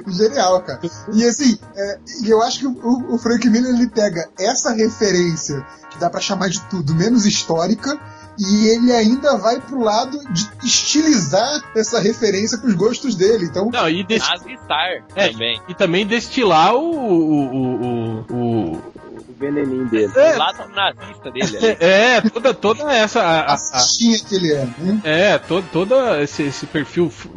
Genial, cara. E assim, é, e eu acho que o, o Frank Miller ele pega essa referência, que dá pra chamar de tudo, menos histórica, e ele ainda vai pro lado de estilizar essa referência pros gostos dele. Então, Não, e, des- Nazi Star É. também. e também destilar o. o, o, o- o veneninho dele. É. O lado nazista dele ali. é, toda, toda essa. a- a- a que ele é, né? é, todo, todo esse, esse perfil f-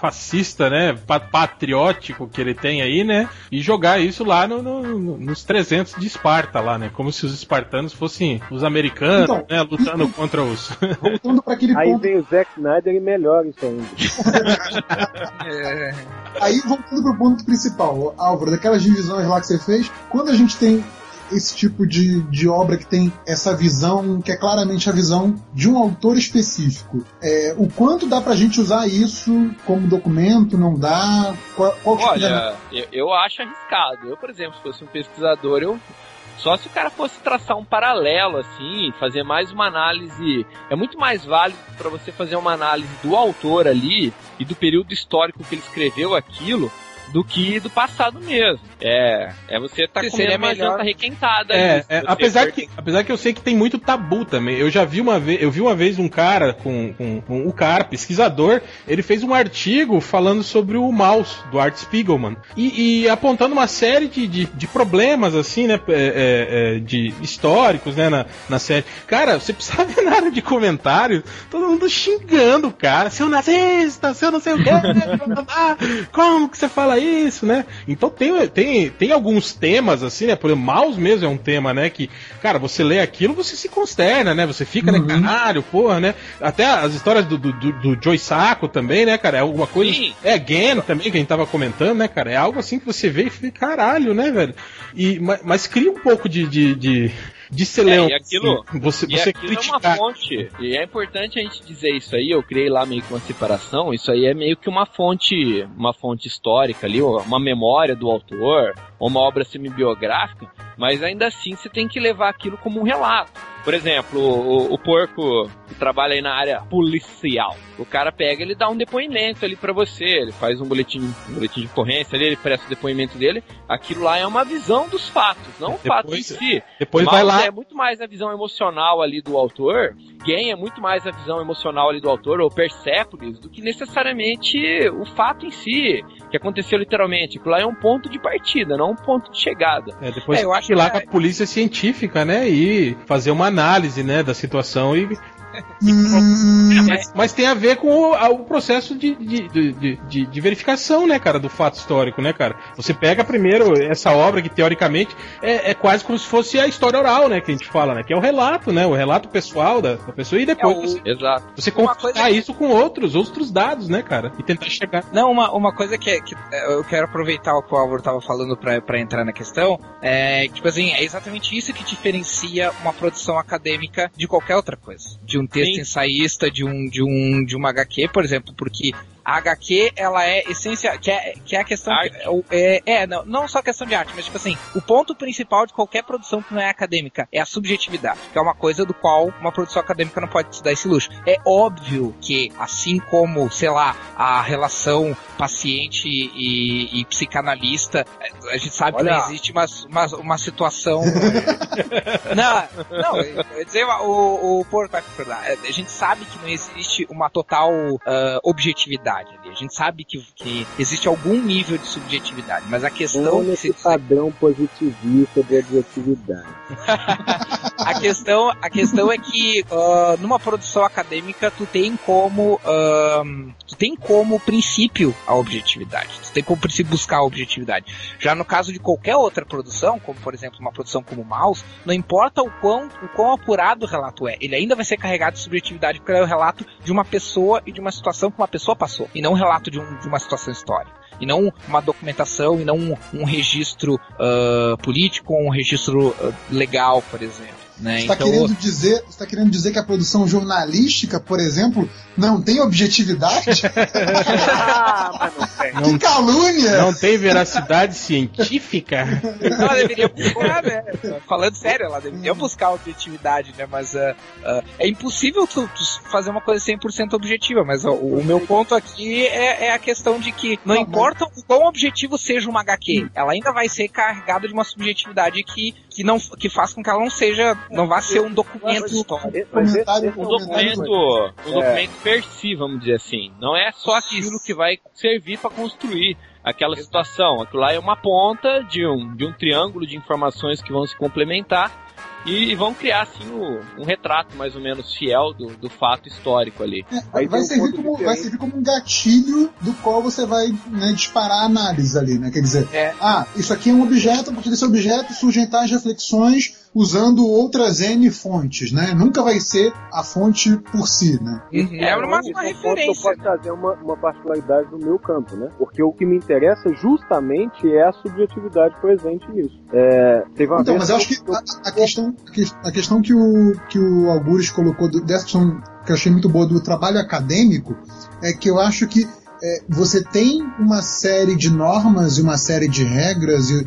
fascista, né? pa- Patriótico que ele tem aí, né? E jogar isso lá no, no- no- nos 300 de Esparta, lá, né? Como se os espartanos fossem os americanos, Então, né? Lutando contra os. Voltando para aquele Aí ponto vem o Zack Snyder e melhora isso ainda. É, Aí, voltando pro ponto principal, Álvaro, daquelas divisões lá que você fez, quando a gente tem esse tipo de, de obra que tem essa visão, que é claramente a visão de um autor específico, é, o quanto dá pra gente usar isso como documento, não dá? Qual, qual tipo de- Olha, eu, eu acho arriscado. Eu, por exemplo, se fosse um pesquisador, eu. Só se o cara fosse traçar um paralelo, assim, fazer mais uma análise. É muito mais válido para você fazer uma análise do autor ali e do período histórico que ele escreveu aquilo do que do passado mesmo. É, é você tá Que comendo uma melhor- janta requentada É, é, você apesar, for que, apesar que eu sei que tem muito tabu também. Eu já vi uma vez, eu vi uma vez um cara com, com, com o cara, pesquisador, ele fez um artigo falando sobre o mouse do Art Spiegelman e, e apontando uma série de, de, de problemas assim, né, é, é, é, de históricos, né, na, na série. Cara, você precisa ver na área de comentários, todo mundo xingando o cara, seu nazista, seu não sei o quê, como que você fala isso, né? Então tem, tem, tem alguns temas, assim, né? Por exemplo, mouse mesmo é um tema, né? Que, cara, você lê aquilo, você se consterna, né? Você fica, Uhum. né, caralho, porra, né? Até as histórias do, do, do, do Joy Saco também, né, cara? É alguma coisa. Sim. É Gen também, que a gente tava comentando, né, cara? É algo assim que você vê e fica, caralho, né, velho? E, mas, mas cria um pouco de. de, de de ser É, e aquilo- você, E você aquilo é criticar. uma fonte. E é importante a gente dizer isso aí. Eu criei lá meio que uma separação. Isso aí é meio que uma fonte, uma fonte histórica ali, uma memória do autor, uma obra semi-biográfica. Mas ainda assim você tem que levar aquilo como um relato. Por exemplo, o, o porco que trabalha aí na área policial. O cara pega, ele dá um depoimento ali pra você. Ele faz um boletim, um boletim de ocorrência ali, ele presta o depoimento dele. Aquilo lá é uma visão dos fatos, não o fato em si. Depois Mouse vai lá. é muito mais a visão emocional ali do autor, Game é muito mais a visão emocional ali do autor, ou Persepolis, do que necessariamente o fato em si, que aconteceu literalmente. Aquilo lá é um ponto de partida, não um ponto de chegada. É, depois É, eu acho que ir lá que com a polícia científica, né? E fazer uma análise, né, da situação e Mas, mas tem a ver com o, a- o processo de, de, de, de- de- verificação, né, cara, do fato histórico, né, cara? Você pega primeiro essa obra que teoricamente é, é quase como se fosse a história oral, né, que a gente fala, né? Que é o relato, né? O relato pessoal da, da pessoa e depois É, o- você, Exato. você coisa- isso com outros, outros dados, né, cara? E tentar chegar. Não, uma, uma coisa que, que é, eu quero aproveitar o que o Álvaro tava falando pra, pra entrar na questão, é que, tipo assim, é exatamente isso que diferencia uma produção acadêmica de qualquer outra coisa. De um texto Sim. ensaísta, de um, de um, de uma HQ, por exemplo, porque a HQ, ela é essencial, que é, que é a questão, Arte. que- é, é, não, não só a questão de arte, mas tipo assim, o ponto principal de qualquer produção que não é acadêmica é a subjetividade, que é uma coisa do qual uma produção acadêmica não pode se dar esse luxo. É óbvio que, assim como, sei lá, a relação paciente e, e psicanalista, a gente sabe que Olha. não existe uma, uma, uma situação. não, não, eu dizer, o, o Porto vai concordar. A gente sabe que não existe uma total ah, objetividade ali. A gente sabe que, que existe algum nível de subjetividade, mas a questão Não que nesse se- padrão positivista de objetividade. a questão, a questão é que ah, numa produção acadêmica tu tem como ahn, tu tem como princípio a objetividade. Tu tem como princípio buscar a objetividade. Já no caso de qualquer outra produção, como por exemplo uma produção como Mouse, não importa o quão, o quão apurado o relato é, ele ainda vai ser carregado de subjetividade porque é o relato de uma pessoa e de uma situação que uma pessoa passou, e não relato de, um- de uma situação histórica. E não uma documentação, e não um, um registro ah, político ou um registro ah, legal, por exemplo. Né? Você está Então, querendo dizer, você tá querendo dizer que a produção jornalística, por exemplo, não tem objetividade? Ah, não tem. que calúnia! Não tem veracidade científica? ela deveria buscar, né? Falando sério, ela deveria buscar objetividade, né? Mas ah, ah, é impossível tu, tu fazer uma coisa 100% objetiva. Mas o, o meu ponto aqui é, é a questão de que não, Não, importa o quão objetivo seja uma HQ, ela ainda vai ser carregada de uma subjetividade que, que, não, que faz com que ela não seja, não vá ser um documento esse- Comentário- um documento, um É. documento per si, vamos dizer assim. Não é só aquilo que vai servir para construir aquela situação. Aquilo lá é uma ponta de um, de um triângulo de informações que vão se complementar e vão criar assim o- um retrato mais ou menos fiel do, do fato histórico ali. É, Aí vai, um servir como, diferente. vai servir como um gatilho do qual você vai né, disparar a análise ali, né? Quer dizer, É. ah, isso aqui é um objeto, a partir desse objeto surgem tais reflexões usando outras N fontes, né? Nunca vai ser a fonte por si, né? É uma, uma que Eu referência. posso trazer uma, uma particularidade do meu campo, né? Porque o que me interessa justamente é a subjetividade presente nisso. É, teve uma Então, mas eu acho que a, a questão, a que- a questão que o, que o Algures colocou dessa questão que eu achei muito boa do trabalho acadêmico é que eu acho que é, você tem uma série de normas e uma série de regras e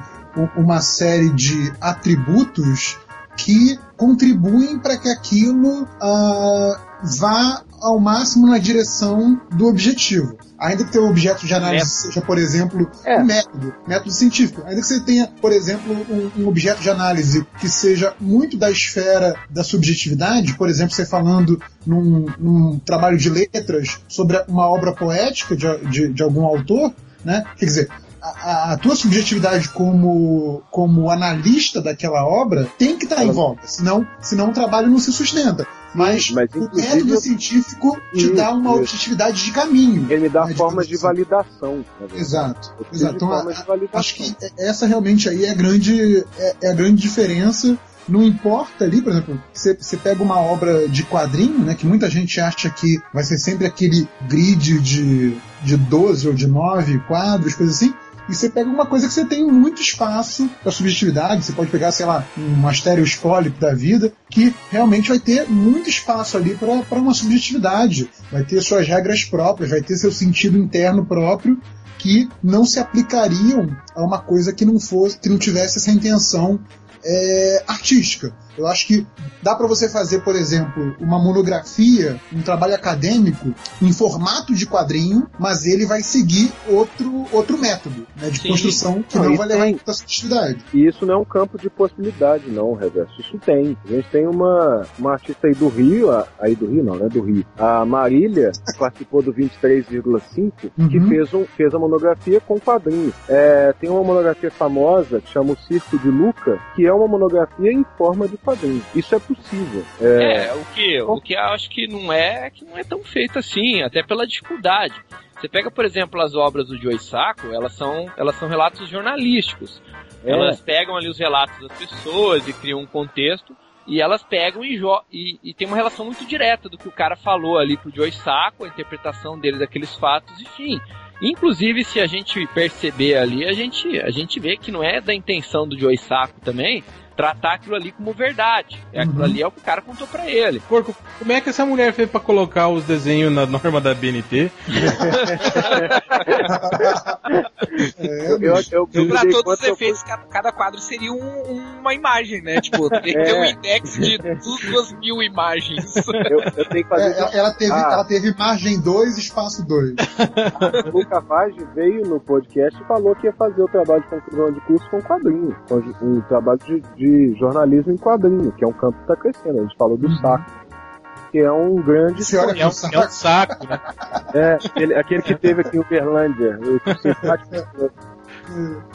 uma série de atributos que contribuem para que aquilo ah, vá ao máximo na direção do objetivo. Ainda que teu objeto de análise seja, por exemplo, É. um método, método científico. Ainda que você tenha, por exemplo, um, um objeto de análise que seja muito da esfera da subjetividade, por exemplo, você falando num, num trabalho de letras sobre uma obra poética de, de, de algum autor, né? Quer dizer, a, a- tua subjetividade como, como analista daquela obra tem que estar em volta, senão, senão o trabalho não se sustenta. Mas, mas, o método científico te Isso, dá uma isso. objetividade de caminho. ele me dá né, formas de assim. validação. Exato. Exato. de Então, a- de acho que essa realmente aí é a grande, é, é a grande diferença. Não importa ali, por exemplo, você, você pega uma obra de quadrinho, né, que muita gente acha que vai ser sempre aquele grid de, de 12 ou de 9 quadros, coisa assim. E você pega uma coisa que você tem muito espaço para subjetividade, você pode pegar, sei lá, um astereoscólico da vida, que realmente vai ter muito espaço ali para uma subjetividade, vai ter suas regras próprias, vai ter seu sentido interno próprio, que não se aplicariam a uma coisa que não fosse, que não tivesse essa intenção é, artística. Eu acho que dá para você fazer, por exemplo, uma monografia, um trabalho acadêmico em formato de quadrinho, mas ele vai seguir outro, outro método né, de Sim. construção que Não, não vai levar em conta a. E isso não é um campo de possibilidade, não, Reverso. Isso tem. A gente tem uma, uma artista aí do Rio, a- aí do Rio não, né? Do Rio. A Marília, que participou do 23,5, que Uhum. fez, um, fez a monografia com quadrinhos. É, tem uma monografia famosa que chama O Circo de Luca, que é uma monografia em forma de quadrinho. Isso é possível. É, É, o que, o que eu acho que não é, que não é tão feito assim, até pela dificuldade. Você pega, por exemplo, as obras do Joe Sacco, elas são, elas são relatos jornalísticos. é, Elas pegam ali os relatos das pessoas e criam um contexto, e elas pegam e, e, e tem uma relação muito direta do que o cara falou ali pro Joe Sacco, a interpretação dele daqueles fatos, enfim. Inclusive, se a gente perceber ali, a gente, a gente vê que não é da intenção do Joe Sacco também tratar aquilo ali como verdade. É aquilo Uhum. ali é o que o cara contou pra ele. Porco, como é que essa mulher fez pra colocar os desenhos na norma da BNT? É, eu, eu, eu, eu Pra todos os fui- efeitos, cada, cada quadro seria um- uma imagem, né? Tipo, teria que ter um É. index de du- duas mil imagens. eu, eu tenho que fazer É, ela, ela teve, Ah. ela teve margem 2, espaço 2. O Vaz veio no podcast e falou que ia fazer o trabalho de conclusão de curso com quadrinho, um trabalho de, de jornalismo em quadrinho, que é um campo que está crescendo. A gente falou do Uhum. saco, que é um grande. É um, pro é um saco, né? É, aquele, aquele que teve aqui em Uberlândia. o simpático-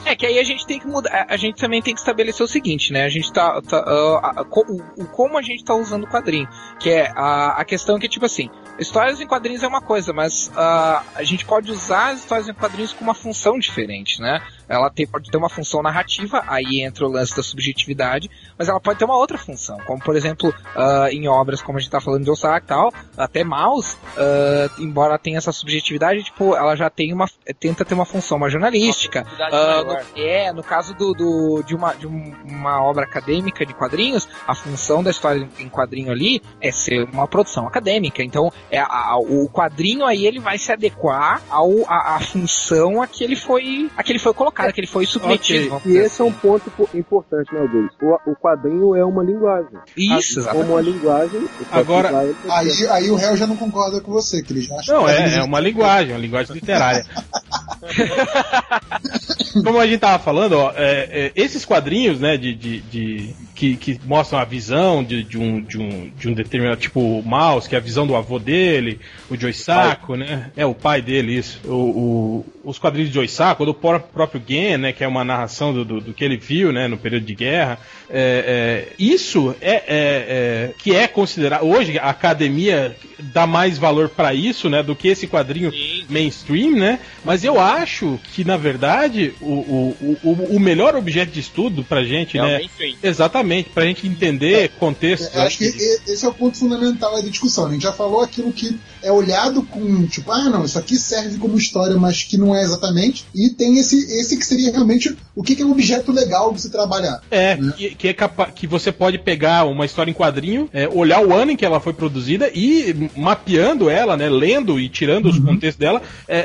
É que aí a gente tem que mudar, a- gente também tem que estabelecer o seguinte, né? A gente tá, tá, ah, a- co- o, o como a gente tá usando o quadrinho, que é a, a questão que tipo assim, histórias em quadrinhos é uma coisa, mas ah, a gente pode usar as histórias em quadrinhos com uma função diferente, né? Ela tem, pode ter uma função narrativa, aí entra o lance da subjetividade, mas ela pode ter uma outra função, como por exemplo ah, em obras como a gente tá falando de Osaka e tal, até Maus, ah, embora tenha essa subjetividade, tipo, ela já tem uma, tenta ter uma função mais jornalística, maior. no- é, no caso do, do- de, uma, de um- uma obra acadêmica de quadrinhos, a função da história em quadrinho ali é ser uma produção acadêmica. Então, é a- o quadrinho aí ele vai se adequar ao, a, a função a que ele foi, a que ele foi colocado, a que ele foi submetido. vamos E esse é um assim. ponto po- importante, né, Augusto? O, o quadrinho é uma linguagem. Isso, Como exatamente. uma linguagem. Agora- Aí, aí o réu já não concorda com você, que ele já acha Não, que é, é uma linguagem, uma linguagem literária. Como a gente tava falando, ó, é, é, esses quadrinhos, né, de, de, de- que, que mostram a visão de, de um, de, um, de um determinado tipo o Mouse, que é a visão do avô dele, o Joy Sacco, né? É o pai dele, isso. O, o- os quadrinhos de Joy Sacco, do pró- próprio Gen, né, que é uma narração do, do, do que ele viu, né, no período de guerra. É, é, isso é, é- é- que é considerado hoje a academia dá mais valor pra isso, né, do que esse quadrinho Sim. mainstream, né? Mas eu acho que na verdade o, o, o, o melhor objeto de estudo pra gente, É né? mainstream. Exatamente, pra gente entender contexto. Eu acho que e- esse é o ponto fundamental da discussão. A gente já falou aquilo que é olhado com, tipo, ah, não, isso aqui serve como história, mas que não é exatamente. E tem esse, esse que seria realmente o que, que é um objeto legal de se trabalhar. É, né? que, que é capa que você pode pegar uma história em quadrinho, é, olhar o ano em que ela foi produzida e mapeando ela, né, lendo e tirando Uhum. os contextos dela, é, é,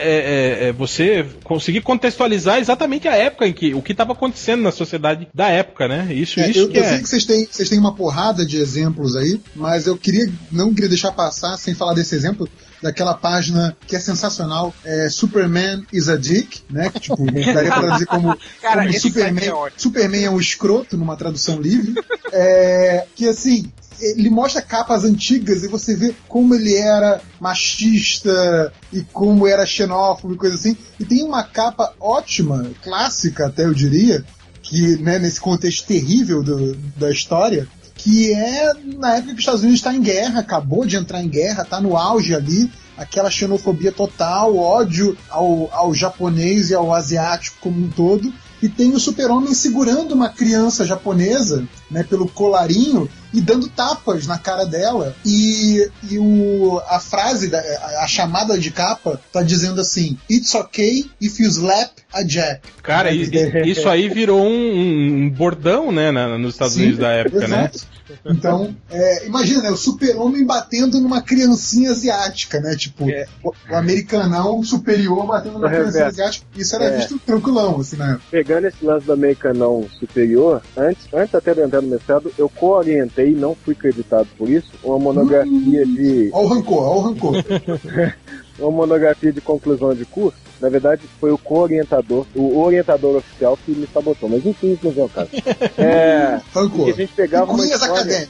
é, é, você conseguir contextualizar exatamente a época em que o que estava acontecendo na sociedade da época, né? Isso, É, isso eu, que eu é. Sei que vocês têm, vocês têm uma porrada de exemplos aí, mas eu queria não queria deixar passar sem falar desse exemplo daquela página que é sensacional, é Superman is a Dick, né? Que tipo, daria pra traduzir como, Cara, como site Superman, é. Superman é um escroto numa tradução livre. É, que assim, ele mostra capas antigas e você vê como ele era machista e como era xenófobo e coisa assim. E tem uma capa ótima, clássica até eu diria, que né, nesse contexto terrível do- da história, que é na época que os Estados Unidos está em guerra, acabou de entrar em guerra, está no auge ali, aquela xenofobia total, ódio ao, ao japonês e ao asiático como um todo. E tem o super-homem segurando uma criança japonesa, né, pelo colarinho e dando tapas na cara dela. E, e o, a frase, da, a, a chamada de capa tá dizendo assim: It's okay if you slap a Jap. Cara, Né, i- isso aí virou um, um bordão, né, na- nos Estados Sim, Unidos da época, né? exato. Então, é, imagina, né, o super-homem batendo numa criancinha asiática, né? Tipo, É. o, o americanão superior batendo numa criancinha asiática. Isso era É. visto tranquilão, assim, né? Pegando esse lance do americanão superior, antes, antes até de entrar no mestrado, eu co-orientei, não fui creditado por isso, uma monografia de. Ó o rancor, ó o rancor. uma monografia de conclusão de curso. Na verdade, foi o co-orientador, o orientador oficial que me sabotou. Mas enfim, isso não vem ao caso. É, que a gente pegava uma história...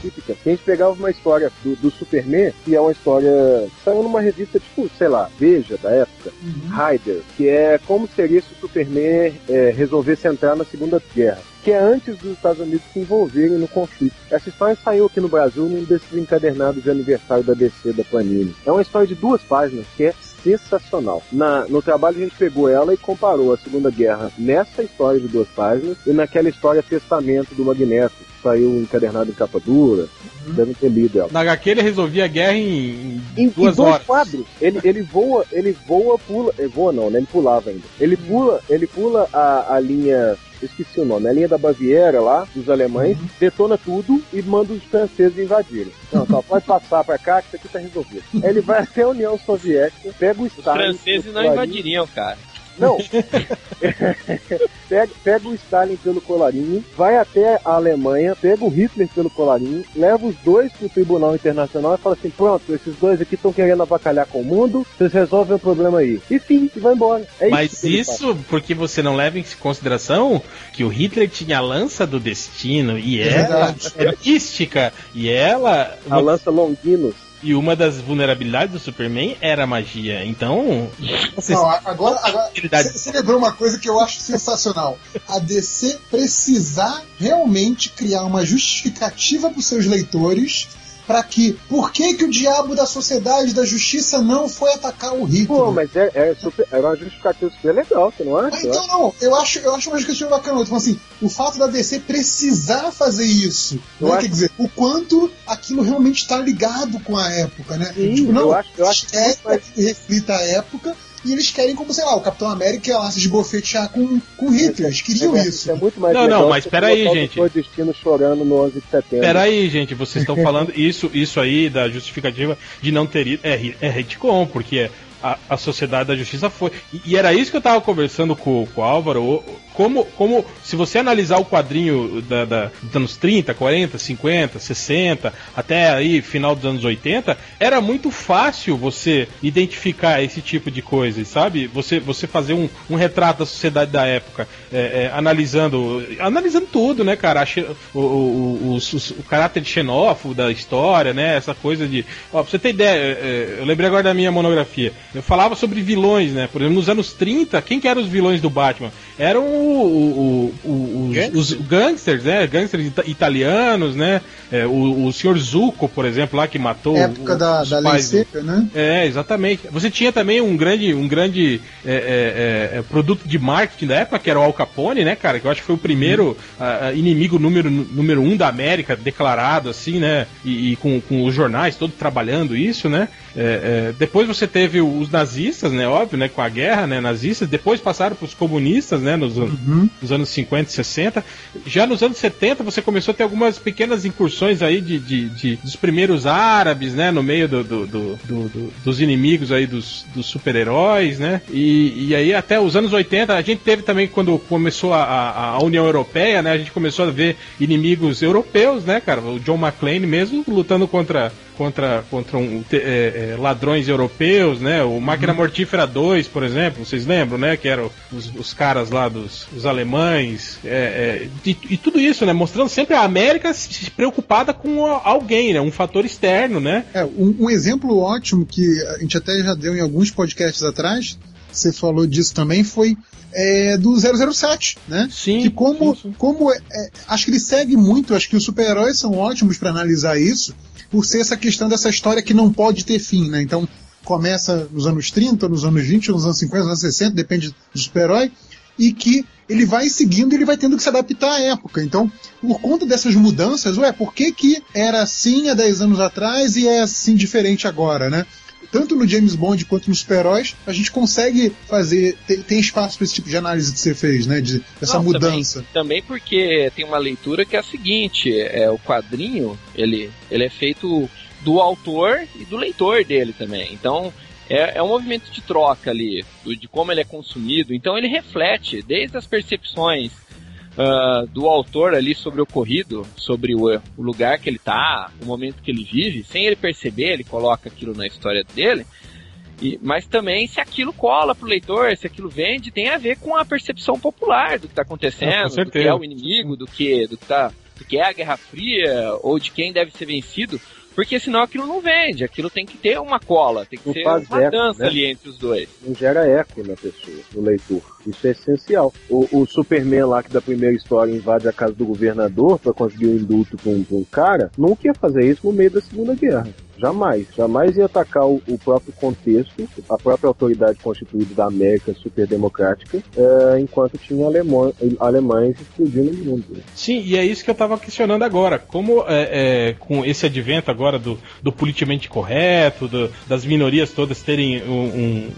típica. Que a gente pegava uma história do, do Superman, que é uma história que saiu numa revista, tipo, sei lá, Veja, da época, Rider, que é como seria se o Superman é, resolvesse entrar na Segunda Guerra. Que é antes dos Estados Unidos se envolverem no conflito. Essa história saiu aqui no Brasil num desses encadernados de aniversário da DC da Panini. É uma história de duas páginas que é sensacional. Na, no trabalho a gente pegou ela e comparou a Segunda Guerra nessa história de duas páginas e naquela história Testamento do Magneto, saiu encadernado em capa dura. Devem ter lido ela. Na HQ ele resolvia a guerra em, em Em, duas em dois horas. quadros. Ele, ele voa, ele voa, pula. Ele voa não, né? Ele pulava ainda. Ele pula, ele pula a, a linha. eu Esqueci o nome, a linha da Baviera lá, dos alemães, detona tudo e manda os franceses invadirem. Não, só pode passar pra cá que isso aqui tá resolvido. Aí ele vai até a União Soviética, pega o Os Stalin. franceses não invadiriam, cara. Não. pega, pega o Stalin pelo colarinho, vai até a Alemanha, pega o Hitler pelo colarinho, leva os dois pro Tribunal Internacional e fala assim: pronto, esses dois aqui estão querendo avacalhar com o mundo, vocês resolvem o problema aí. E fim, e vai embora. É Mas isso. isso porque você não leva em consideração que o Hitler tinha a lança do destino e ela é mística e ela A lança Longinos. E uma das vulnerabilidades do Superman era a magia. Então, vocês Não, agora, agora você lembrou uma coisa que eu acho sensacional. A DC precisar realmente criar uma justificativa para os seus leitores para que por que que o diabo da sociedade da justiça não foi atacar o Hitler? Pô, mas é, é super, era uma justificativa super legal, você não acha? Mas então não, eu acho, eu acho uma justificativa bacana. Tipo assim, o fato da DC precisar fazer isso, né? quer dizer, o quanto aquilo realmente está ligado com a época, né? Sim, tipo, não, eu acho- eu acho é muito mais- que reflita a época, e eles querem, como sei lá, o Capitão América lá se esbofetear com, com Hitler. Eles queriam é, isso. É muito mais Não, legal não, mas peraí, o gente. Doutor Destino chorando no 11 de setembro. Peraí, gente, vocês estão falando isso, isso aí da justificativa de não ter ido. É, é retcon, porque é. A, Sociedade da Justiça foi. E, e era isso que eu tava conversando com, com o Álvaro. Como, como se você analisar o quadrinho da, da- dos anos 30, 40, 50, 60, até aí final dos anos 80, era muito fácil você identificar esse tipo de coisa, sabe? Você, você fazer um, um retrato da sociedade da época, é, é, analisando, analisando tudo, né, cara? O, o, o, o caráter xenófobo da história, né? Essa coisa de. Ó, pra você ter ideia, é, é, eu lembrei agora da minha monografia. Eu falava sobre vilões, né? Por exemplo, nos anos 30, quem que eram os vilões do Batman? Eram o, o- o- os, os gangsters, né? Gangsters ita- italianos, né? É, o, o senhor Zuko, por exemplo, lá que matou época o- da, os da pais seca, né? é, exatamente. Você tinha também um grande, um grande é, é, é, produto de marketing da época, que era o Al Capone, né, cara? Que eu acho que foi o primeiro ah, inimigo número, número um da América, declarado assim, né? E, e com, com os jornais todos trabalhando isso, né? É, é, depois você teve os nazistas, né? Óbvio, né? Com a guerra, né? Nazistas. Depois passaram para os comunistas, né? Nos, an- nos anos 50 e 60. Já nos anos 70 você começou a ter algumas pequenas incursões aí de, de- de- dos primeiros árabes, né? No meio do- do- do- do- do- dos inimigos aí dos, dos super-heróis, né? E, e aí até os anos 80 a gente teve também quando começou a, a- a União Europeia, né? A gente começou a ver inimigos europeus, né, cara? O John McClane mesmo lutando contra contra, contra um, é, é, ladrões europeus, né? O Máquina Mortífera 2, por exemplo, vocês lembram, né? Que eram os, os caras lá dos os alemães. é, é, e, e tudo isso, né? Mostrando sempre a América se preocupada com alguém, né? Um fator externo, né? É, um, um exemplo ótimo que a gente até já deu em alguns podcasts atrás, você falou disso também, foi é, do 007, né? Sim. que como, sim, sim. como é, é, acho que ele segue muito, acho que os super-heróis são ótimos para analisar isso, por ser essa questão dessa história que não pode ter fim, né? Então começa nos anos 30, nos anos 20, nos anos 50, nos anos 60, depende do super-herói, e que ele vai seguindo ele vai tendo que se adaptar à época. Então, por conta dessas mudanças, ué, por que, que era assim há 10 anos atrás e é assim diferente agora, né? Tanto no James Bond quanto nos super-heróis, a gente consegue fazer. Tem, tem espaço para esse tipo de análise que você fez, né? De, dessa Não, mudança. Também, também porque tem uma leitura que é a seguinte: é o quadrinho ele, ele é feito do autor e do leitor dele também. Então é, é um movimento de troca ali de como ele é consumido. Então ele reflete desde as percepções ah, do autor ali sobre o ocorrido, sobre o, o lugar que ele tá, o momento que ele vive, sem ele perceber, ele coloca aquilo na história dele. E- mas também se aquilo cola pro leitor, se aquilo vende, tem a ver com a percepção popular do que tá Ah, acontecendo, com do que é o inimigo, do que, do que tá, do que é a Guerra Fria, ou de quem deve ser vencido, porque senão aquilo não vende, aquilo tem que ter uma cola, tem que Não ser faz uma eco, dança né? ali entre os dois. não gera eco na pessoa, no leitor. Isso é essencial. O, o Superman lá que da primeira história invade a casa do governador para conseguir o indulto com, com um cara, nunca ia fazer isso no meio da Segunda Guerra. Jamais. Jamais ia atacar o, o próprio contexto, a própria autoridade constituída da América superdemocrática, eh, enquanto tinha alemão, alemães explodindo no mundo. Sim, e é isso que eu tava questionando agora. Como é, é, com esse advento agora do, do politicamente correto, do- das minorias todas terem um,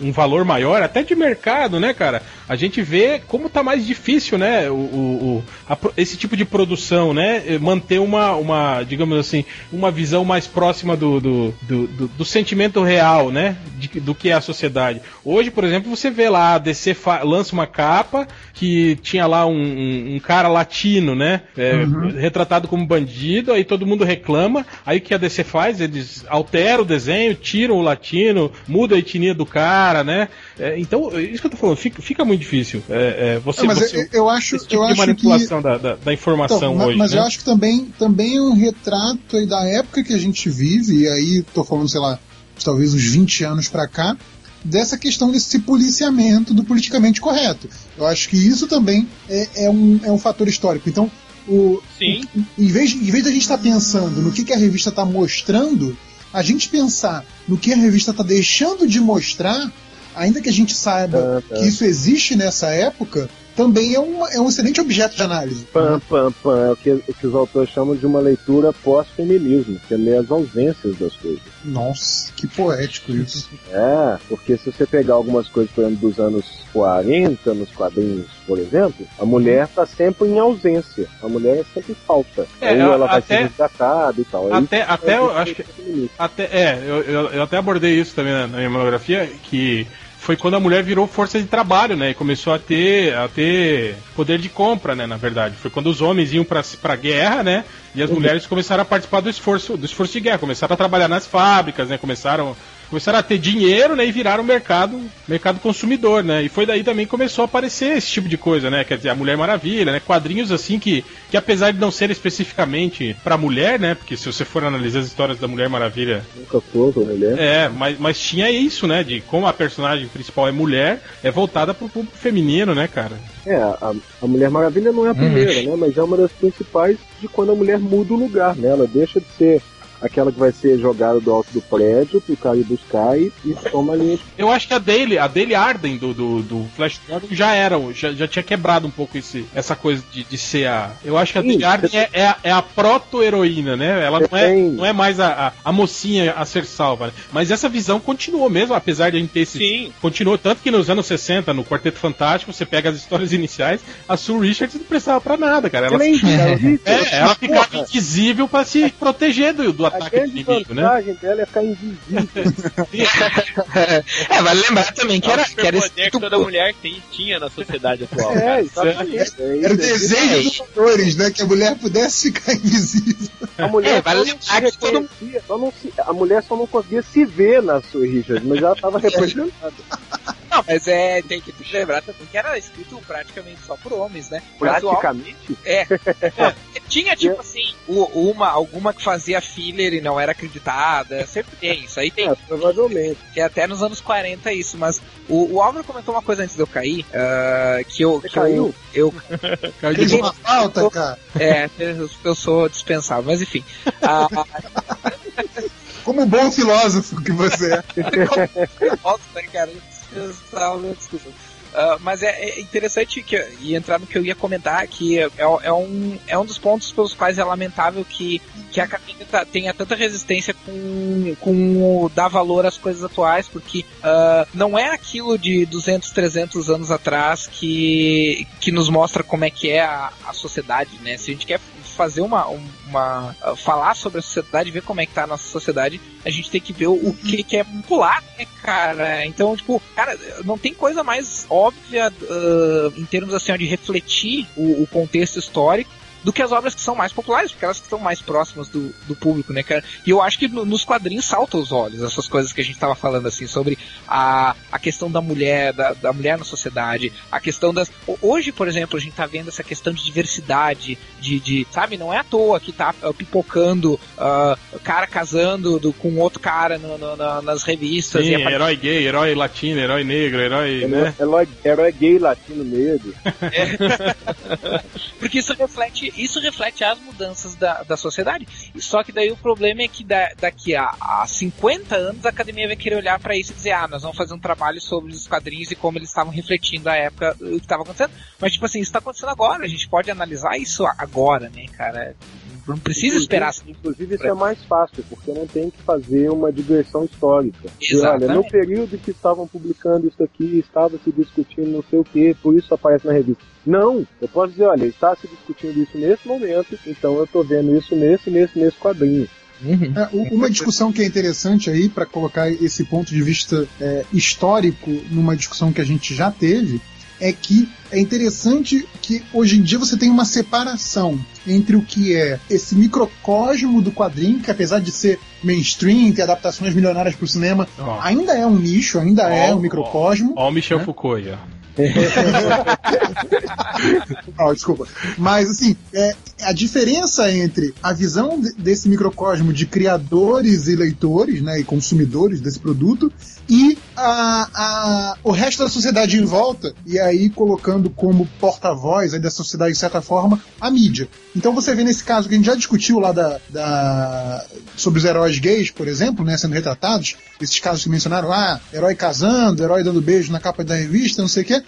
um- um valor maior, até de mercado, né, cara? A gente vê como tá mais difícil, né, o, o- a esse tipo de produção, né? Manter uma, uma, digamos assim, uma visão mais próxima do, do, do, do- do sentimento real, né? de- do que é a sociedade. Hoje, por exemplo, você vê lá, a DC lança uma capa que tinha lá um, um- um cara latino, né? é, Retratado como bandido, aí todo mundo reclama. Aí o que a DC faz? Eles alteram o desenho, tiram o latino, muda a etnia do cara, né? É, então, isso que eu tô falando, fica, fica muito difícil. É, é, você, É, mas você- eu, eu acho, esse tipo eu de acho manipulação que da, da, da informação Então, hoje. mas né? eu acho que também, também é um retrato aí da época que a gente vive, e aí tô falando, sei lá, talvez uns 20 anos pra cá, dessa questão desse policiamento do politicamente correto. Eu acho que isso também é, é um, é um fator histórico. Então, o, Sim. em vez, de- em vez de a gente estar pensando no que, que a revista está mostrando, a gente pensar no que a revista está deixando de mostrar, ainda que a gente saiba Ah, tá. que isso existe nessa época, também é um, é um excelente objeto de análise. Pam, pam, pam. É o que, o que os autores chamam de uma leitura pós-feminismo, que é ler as ausências das coisas. Nossa, que poético isso. É, porque se você pegar algumas coisas, por exemplo, dos anos 40, nos quadrinhos, por exemplo, a mulher tá sempre em ausência. A mulher é sempre falta. É, Ou ela vai até- ser resgatada e tal. É Até, isso até é eu acho que. feminista. Até, é, eu, eu, eu até abordei isso também na, na minha monografia, que foi quando a mulher virou força de trabalho, né? E começou a ter, a ter poder de compra, né? Na verdade. Foi quando os homens iam pra, pra guerra, né? E as mulheres começaram a participar do esforço, do esforço de guerra, começaram a trabalhar nas fábricas, né? Começaram. Começaram a ter dinheiro, né? E viraram mercado, mercado consumidor, né? E foi daí também que começou a aparecer esse tipo de coisa, né? Quer dizer, a Mulher Maravilha, né? Quadrinhos assim que, que apesar de não ser especificamente pra mulher, né? Porque se você for analisar as histórias da Mulher Maravilha, Nunca foi a mulher. é, mas, mas tinha isso, né? De como a personagem principal é mulher, é voltada pro público feminino, né, cara? É, a, a Mulher Maravilha não é a primeira, né? Mas é uma das principais de quando a mulher muda o lugar, né? Ela deixa de ser aquela que vai ser jogada do alto do prédio pro cara ir buscar e, e toma a linha de Eu acho que a Daily, a Daily Arden do, do, do Flash Gordon já era, já, já tinha quebrado um pouco esse, essa coisa de, de ser a. Eu acho que a Sim, Daily Arden é, é a, é a proto-heroína, né? Ela não é, Tem. não é mais a, a, a mocinha a ser salva, né? Mas essa visão continuou mesmo, apesar de a gente ter esse. Sim. Continuou tanto que nos anos 60, no Quarteto Fantástico, você pega as histórias iniciais, a Sue Richards não prestava pra nada, cara. Ela, Excelente. Isso, é, ela ficava invisível pra se proteger do, do ataque grande inimigo, né? vantagem dela é ficar invisível. É, vale lembrar também que era, É o que era superpoder que toda mulher tem, tinha na sociedade atual. É, exatamente. É isso, Era o é desejo dos autores, né? Que a mulher pudesse ficar invisível. A mulher É, vale só não lembrar que todo- reconhecia, só não se- a mulher só não conseguia se ver na sua Richard, mas ela estava representada. Não, mas é, tem que lembrar também que era escrito praticamente só por homens, né? Praticamente. É. Tinha, tipo assim, uma, alguma que fazia filler e não era acreditada. Sempre tem, isso aí tem. É, provavelmente. Que é até nos anos 40 isso, mas o, o Álvaro comentou uma coisa antes de eu cair, ah, que eu. Você que caiu? Eu, eu Fez de- uma falta, cara. é, eu, eu sou dispensável, mas enfim. Ah, Como um bom filósofo que você é. Nossa, né, cara? Ah, mas é, é interessante que, e entrar no que eu ia comentar, que é, é um, é um dos pontos pelos quais é lamentável que, que a academia tá- tenha tanta resistência com, com dar valor às coisas atuais, porque ah, não é aquilo de 200, 300 anos atrás que, que nos mostra como é que é a, a sociedade, né? Se a gente quer fazer uma, uma ah, falar sobre a sociedade, ver como é que tá a nossa sociedade, a gente tem que ver o, o que, que é popular, né, cara? Então, tipo, cara, não tem coisa mais óbvia ah, em termos assim ó, de refletir o, o contexto histórico do que as obras que são mais populares, porque elas que estão mais próximas do, do público, né, cara? E eu acho que no- nos quadrinhos salta os olhos essas coisas que a gente tava falando, assim, sobre a, a questão da mulher, da, da mulher na sociedade, a questão das. ho- Hoje, por exemplo, a gente tá vendo essa questão de diversidade, de, de sabe, não é à toa que tá ah, pipocando ah, cara casando do- com outro cara no- no- na- nas revistas. Sim, e a- herói gay, herói latino, herói negro, herói, né? Herói, herói gay latino negro. Porque isso reflete, isso reflete as mudanças da, da sociedade. E Só que daí o problema é que da- daqui a, a 50 anos a academia vai querer olhar pra isso e dizer, ah, nós vamos fazer um trabalho sobre os quadrinhos e como eles estavam refletindo a época, o que estava acontecendo. Mas, tipo assim, isso tá acontecendo agora, a gente pode analisar isso agora, né, cara? Não precisa esperar. Inclusive, isso é mais fácil, porque não tem que fazer uma digressão histórica. E, olha, no Exatamente. período que estavam publicando isso aqui, estava se discutindo não sei o que, por isso aparece na revista. Não, eu posso dizer, olha, está se discutindo isso nesse momento, então eu estou vendo isso nesse, nesse, nesse quadrinho. Uhum. É, uma discussão que é interessante aí para colocar esse ponto de vista é, histórico numa discussão que a gente já teve é que é interessante que hoje em dia você tem uma separação entre o que é esse microcosmo do quadrinho, que apesar de ser mainstream, ter adaptações milionárias para o cinema, Ó. ainda é um nicho, ainda é Ó, um microcosmo. Ó o Michel Foucault aí, ó. Ah, desculpa. Mas, assim, é, a diferença entre a visão de- desse microcosmo de criadores e leitores, né, e consumidores desse produto, e a, a- o resto da sociedade em volta, e aí colocando como porta-voz da sociedade, de certa forma, a mídia. Então você vê nesse caso que a gente já discutiu lá da, da- sobre os heróis gays, por exemplo, né, sendo retratados, esses casos que mencionaram, ah, herói casando, herói dando beijo na capa da revista, não sei o quê.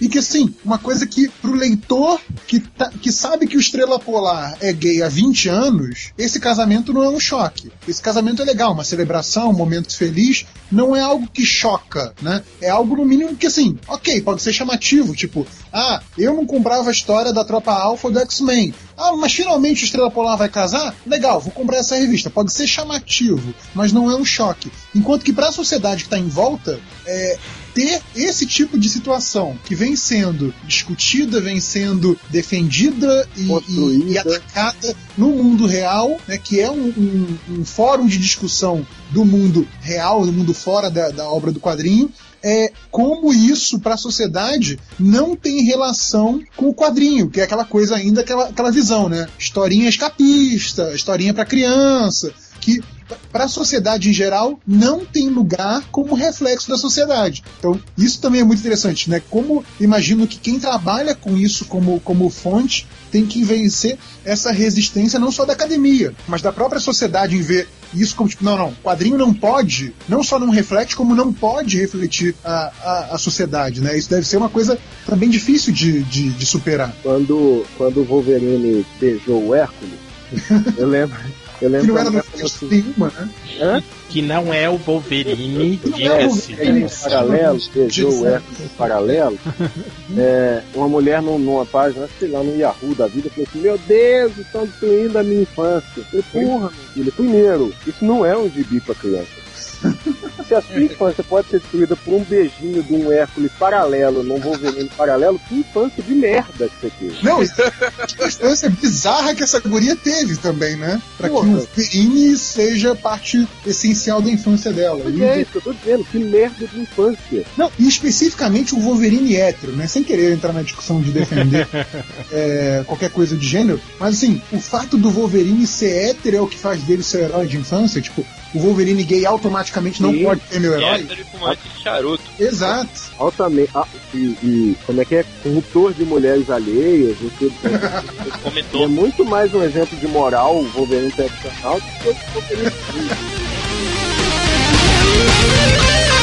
E que, assim, uma coisa que pro leitor que, tá, que sabe que o Estrela Polar é gay há 20 anos, esse casamento não é um choque. Esse casamento é legal, uma celebração, um momento feliz, não é algo que choca, né? É algo no mínimo que, assim, ok, pode ser chamativo, tipo, ah, eu não comprava a história da tropa Alpha do X-Men. Ah, mas finalmente o Estrela Polar vai casar? Legal, vou comprar essa revista. Pode ser chamativo, mas não é um choque. Enquanto que para a sociedade que está em volta, é, ter esse tipo de situação que vem sendo discutida, vem sendo defendida e, e, e atacada no mundo real, né, que é um, um, um, fórum de discussão do mundo real, do mundo fora da, da obra do quadrinho, é como isso para a sociedade não tem relação com o quadrinho, que é aquela coisa ainda, aquela, aquela visão, né? Historinha escapista, historinha para criança, que para a sociedade em geral não tem lugar como reflexo da sociedade. Então, isso também é muito interessante, né? Como imagino que quem trabalha com isso como, como fonte tem que vencer essa resistência não só da academia, mas da própria sociedade em ver isso como tipo, não, não, quadrinho não pode, não só não reflete, como não pode refletir a, a, a sociedade, né? Isso deve ser uma coisa também difícil de, de, de superar. Quando, quando o Wolverine beijou o Hércules, eu lembro, eu lembro que não era assim, nenhuma, né? Hã? Que não é o Wolverine, diga-se. É paralelo, beijou o Hércules paralelo. É, uma mulher numa página, sei lá, no Yahoo da vida, falou assim: Meu Deus, estão destruindo a minha infância. Eu falei, porra, meu filho, primeiro, isso não é um gibi pra criança. Se a sua infância pode ser destruída por um beijinho de um Hércules paralelo num Wolverine paralelo, que infância de merda que você teve. Não, que infância bizarra que essa guria teve também, né? Pra Porra. que o Wolverine seja parte essencial da infância dela. Mas é isso que eu tô dizendo, que merda de infância. Não, e especificamente o Wolverine hétero, né? Sem querer entrar na discussão de defender é, qualquer coisa de gênero, mas assim, o fato do Wolverine ser hétero é o que faz dele ser herói de infância, tipo, o Wolverine gay automaticamente não Sim. pode ser meu herói. de charuto. Exato. Altamente. Ah, e, e, como é que é? Corruptor de mulheres alheias. Você, é muito mais um exemplo de moral o Wolverine tradicional do que o Wolverine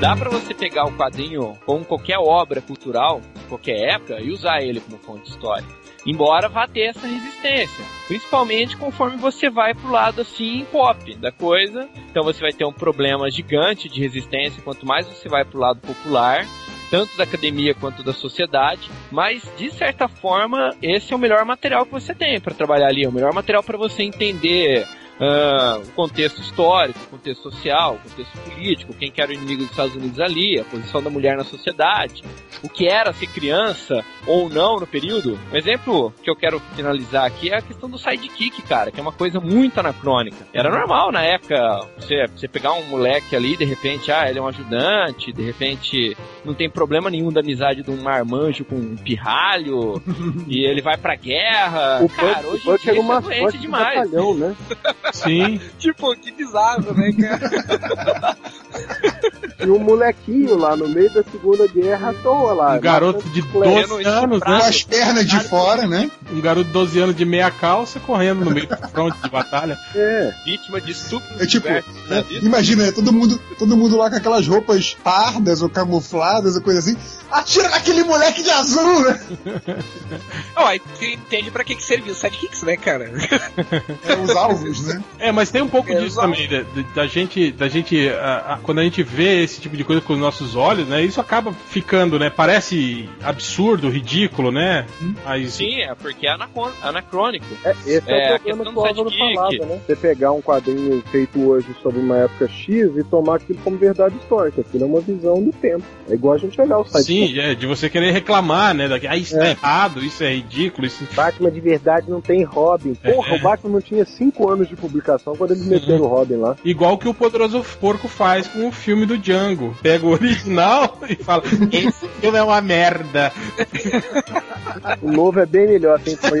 dá para você pegar o quadrinho como qualquer obra cultural, qualquer época, e usar ele como fonte histórica. Embora vá ter essa resistência, principalmente conforme você vai pro lado assim pop da coisa. Então você vai ter um problema gigante de resistência quanto mais você vai pro lado popular, tanto da academia quanto da sociedade, mas de certa forma esse é o melhor material que você tem para trabalhar ali, é o melhor material para você entender uh, o contexto histórico, o contexto social, o contexto político, quem que era o inimigo dos Estados Unidos ali, a posição da mulher na sociedade, o que era ser criança ou não no período. Um exemplo que eu quero finalizar aqui é a questão do sidekick, cara, que é uma coisa muito anacrônica. Era normal na época você, você pegar um moleque ali, de repente, ah, ele é um ajudante, de repente não tem problema nenhum da amizade de um marmanjo com um pirralho e ele vai pra guerra. O cara, hoje em dia é doente demais. né? Sim. tipo, que bizarro, né, cara? E um molequinho lá no meio da Segunda Guerra à toa lá. Um garoto de 12 anos, né? Com as pernas de fora, né? Um garoto de 12 anos de meia calça correndo no meio do fronte de batalha. É. Vítima de estupro. É tipo, né, imagina, é, todo mundo, todo mundo lá com aquelas roupas pardas ou camufladas ou coisa assim. Atira naquele moleque de azul, né? oh, aí tu entende pra que, que serviu o sidekicks, né, cara? É, os alvos, né? É, mas tem um pouco é, disso também, da, da, gente, da gente a, a, quando a gente vê esse tipo de coisa com os nossos olhos, né, isso acaba ficando, né, parece absurdo, ridículo, né? Mas... Sim, é porque é anacrônico. É, esse é, é o problema que o Álvaro falava, né? Você pegar um quadrinho feito hoje sobre uma época X e tomar aquilo como verdade histórica, aquilo é uma visão do tempo. É igual a gente olhar o site. Sim, é, de você querer reclamar, né, daqui, ah, isso é. tá errado, isso é ridículo, isso... Batman de verdade não tem Robin. Porra, é. o Batman não tinha 5 anos de publicação quando eles meteram uhum. o Robin lá. Igual que o Poderoso Porco faz com o filme do Django. Pega o original e fala: Esse filme é uma merda. O novo é bem melhor, tem foi.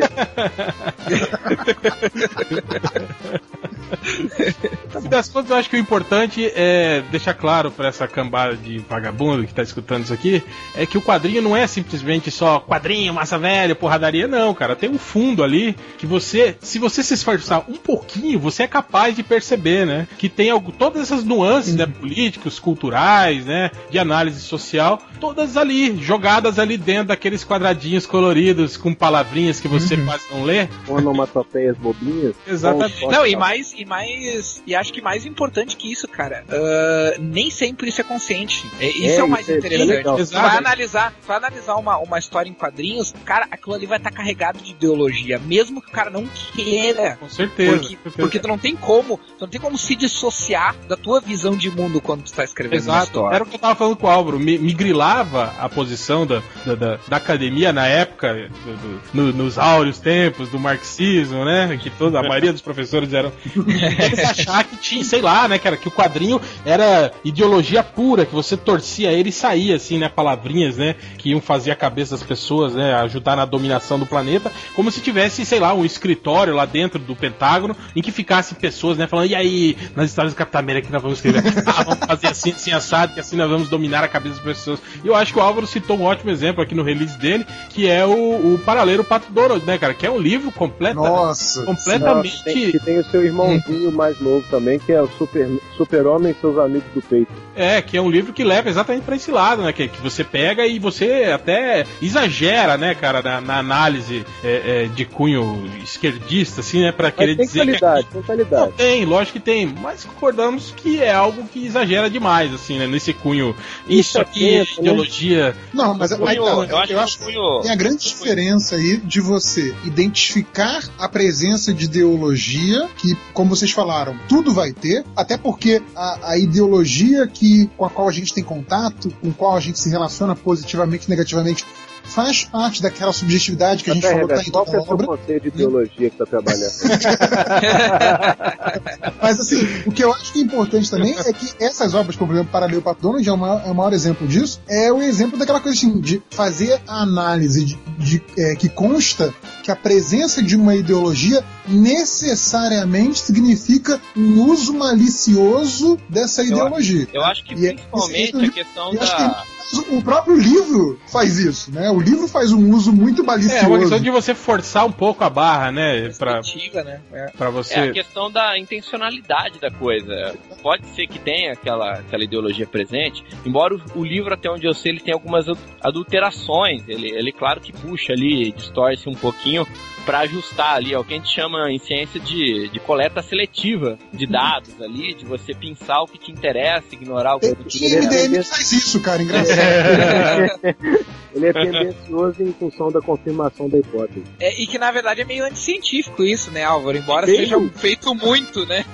Fim das contas, eu acho que o importante é deixar claro para essa cambada de vagabundo que tá escutando isso aqui, é que o quadrinho não é simplesmente só quadrinho, massa velha, porradaria, não, cara. Tem um fundo ali que você, se você se esforçar um pouquinho, você é capaz de perceber, né? Que tem algo, todas essas nuances, né, políticos, culturais, né, de análise social, todas ali, jogadas ali dentro daqueles quadradinhos coloridos com palavrinhas que você quase não lê. Onomatopeias bobinhas. Exatamente. Não, e mais, e mais, e acho que mais importante que isso, cara, ah, nem sempre isso é consciente. É, isso é, É, o mais isso é interessante. Tu vai analisar, tu vai analisar uma, uma história em quadrinhos, cara, aquilo ali vai estar carregado de ideologia, mesmo que o cara não queira. Com certeza. Porque, porque tu não tem como, tu não tem como se dissociar da tua visão de mundo quando tu tá escrevendo uma Exato. história. Era o que eu tava falando com o Álvaro. Me, me grilava a posição da, da, da- da academia na época, do- do- no- nos áureos tempos do marxismo, né? Que toda a maioria dos professores eram. Eles achar que tinha, sei lá, né, cara, que o quadrinho era ideologia pura, que você torcia ele e saía, assim, né? Palavrinhas, né? Que iam fazer a cabeça das pessoas, né? Ajudar na dominação do planeta, como se tivesse, sei lá, um escritório lá dentro do Pentágono em que ficasse pessoas, né? Falando, e aí, nas histórias do Capitão América que nós vamos escrever? Ah, vamos fazer assim, assim, assado, que assim nós vamos dominar a cabeça das pessoas. E eu acho que o Álvaro citou um ótimo exemplo aqui no release dele, que é o, o Paralelo Pato Donald, né, cara? Que é um livro completa, Nossa. completamente. Tem, que tem o seu irmãozinho mais novo também, que é o Super, Super-Homem e seus amigos do peito. É, que é um livro que leva exatamente pra esse lado, né? Que, que você pega e você até exagera, né, cara, na, na análise é, é, de cunho esquerdista, assim, né? Pra querer Mas tem dizer qualidade, que. tem Não, qualidade. tem, lógico que tem, mas concordamos que é algo que exagera demais, assim, né? Nesse cunho. Isso aqui é atento, né? ideologia. Não, mas Cunho, tá, eu acho que eu acho que cunho- tem a grande diferença aí de você identificar a presença de ideologia, que, como vocês falaram, tudo vai ter, até porque a, a ideologia que, com a qual a gente tem contato, com a qual a gente se relaciona positivamente e negativamente, faz parte daquela subjetividade que a gente Até, falou que tá em toda que é a o obra. conceito de ideologia que tá trabalhando? Mas assim, o que eu acho que é importante também é que essas obras, como por exemplo, Paralelo Pato Donald é o, maior, é o maior exemplo disso, é o exemplo daquela coisa assim, de fazer a análise de, de, é, que consta que a presença de uma ideologia necessariamente significa um uso malicioso dessa ideologia. Eu acho que E é- principalmente a questão eu acho da. O próprio livro faz isso, né? O livro faz um uso muito É, malicioso. uma questão de você forçar um pouco a barra, né? Pra, né? É. pra É a você. questão da intencionalidade da coisa. Pode ser que tenha aquela, aquela ideologia presente, embora o, o livro, até onde eu sei, ele tem algumas adu- adulterações. Ele, ele claro que puxa ali, distorce um pouquinho para ajustar ali, é o que a gente chama em ciência de, de coleta seletiva de dados ali, de você pensar o que te interessa, ignorar o que não te tem MDM que faz isso, cara, engraçado. Ele é tendencioso em função da confirmação da hipótese. É, e que na verdade é meio anticientífico isso, né, Álvaro? Embora Meio. seja feito muito, né?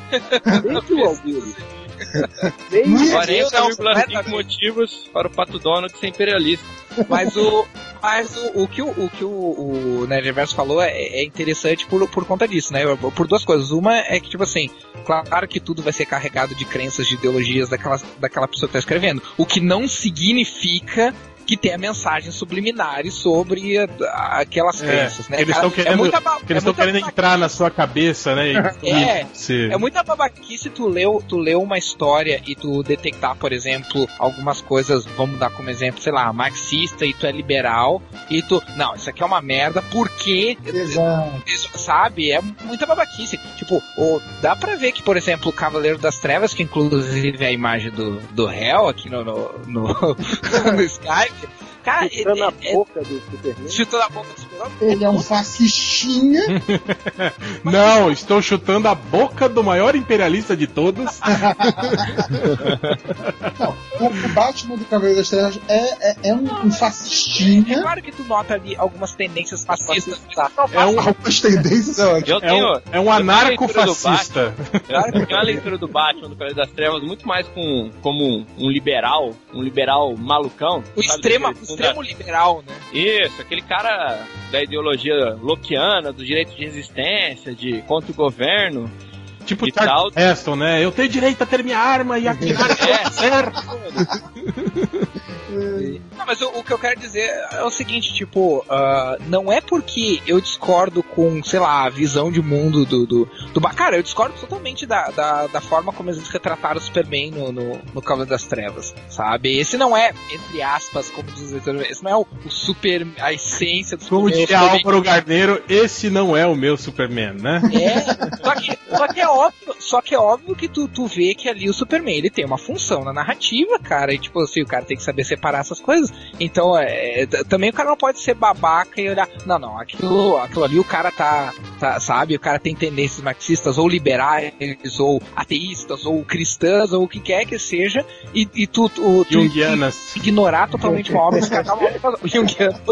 O Alviro. Muito. 40,5 motivos para o Pato Donald ser imperialista. Mas o. Mas o, o que, o, o, que o, o Nerd Reverso falou é, é interessante por, por conta disso, né? Por duas coisas. Uma é que, tipo assim, claro que tudo vai ser carregado de crenças, de ideologias daquela, daquela pessoa que tá escrevendo. O que não significa que tenha mensagens subliminares sobre a- a- aquelas É, crenças, né? eles estão querendo- muita ba- Porque eles estão muita querendo entrar na sua cabeça, né? E, É. e se- É muita babaquice tu leu, tu leu uma história e tu detectar, por exemplo, algumas coisas, vamos dar como exemplo, sei lá, marxista e tu é liberal e tu, não, isso aqui é uma merda porque isso, sabe? É muita babaquice. Tipo, o, dá pra ver que, por exemplo, o Cavaleiro das Trevas, que inclusive é a imagem do, do réu aqui no, no, no, no Skype, Thank you. Cara, Chutando a é, é, boca do Superman. chutou na boca do super Ele é um fascistinha. Não, estou chutando a boca do maior imperialista de todos. Não, o, Batman do Cavaleiro das Trevas é, é, é um, um É fascistinha. claro que tu nota ali algumas tendências fascistas, tá? É um, Algumas tendências, é ótimo. Eu é tenho, um, é um eu tenho a do anarco-fascista. Claro que tem uma leitura do Batman, do Cavaleiro das Trevas, muito mais com, como um, um liberal, um liberal malucão. O sabe? extremo, extremo liberal, né? Isso, aquele cara da ideologia lockiana, do direito de resistência, de contra o governo. Tipo Charles. Heston, né? Eu tenho direito a ter minha arma e atirar É. certo. Não, mas o, o que eu quero dizer é o seguinte, tipo, ah, não é porque eu discordo com, sei lá, a visão de mundo do, do, do Cara, eu discordo totalmente da, da, da forma como eles retrataram o Superman no, no, no Cavaleiro das Trevas, sabe? Esse não é, entre aspas, como diz o esse não é o, o super, a essência do Como Superman. diria o Superman Álvaro Garneiro, esse não é o meu Superman, né? É, só que, só que é óbvio, só que é óbvio que tu, tu vê que ali o Superman ele tem uma função na narrativa, cara, e tipo assim, o cara tem que saber separar essas coisas. Então, é, é, também o cara não pode ser babaca e olhar, não, não, aquilo, aquilo ali o cara tá, tá, sabe, o cara tem tendências marxistas ou liberais, ou ateístas, ou cristãs, ou o que quer que seja, e, e tu, tu, tu ignorar totalmente uma obra, descartar uma obra,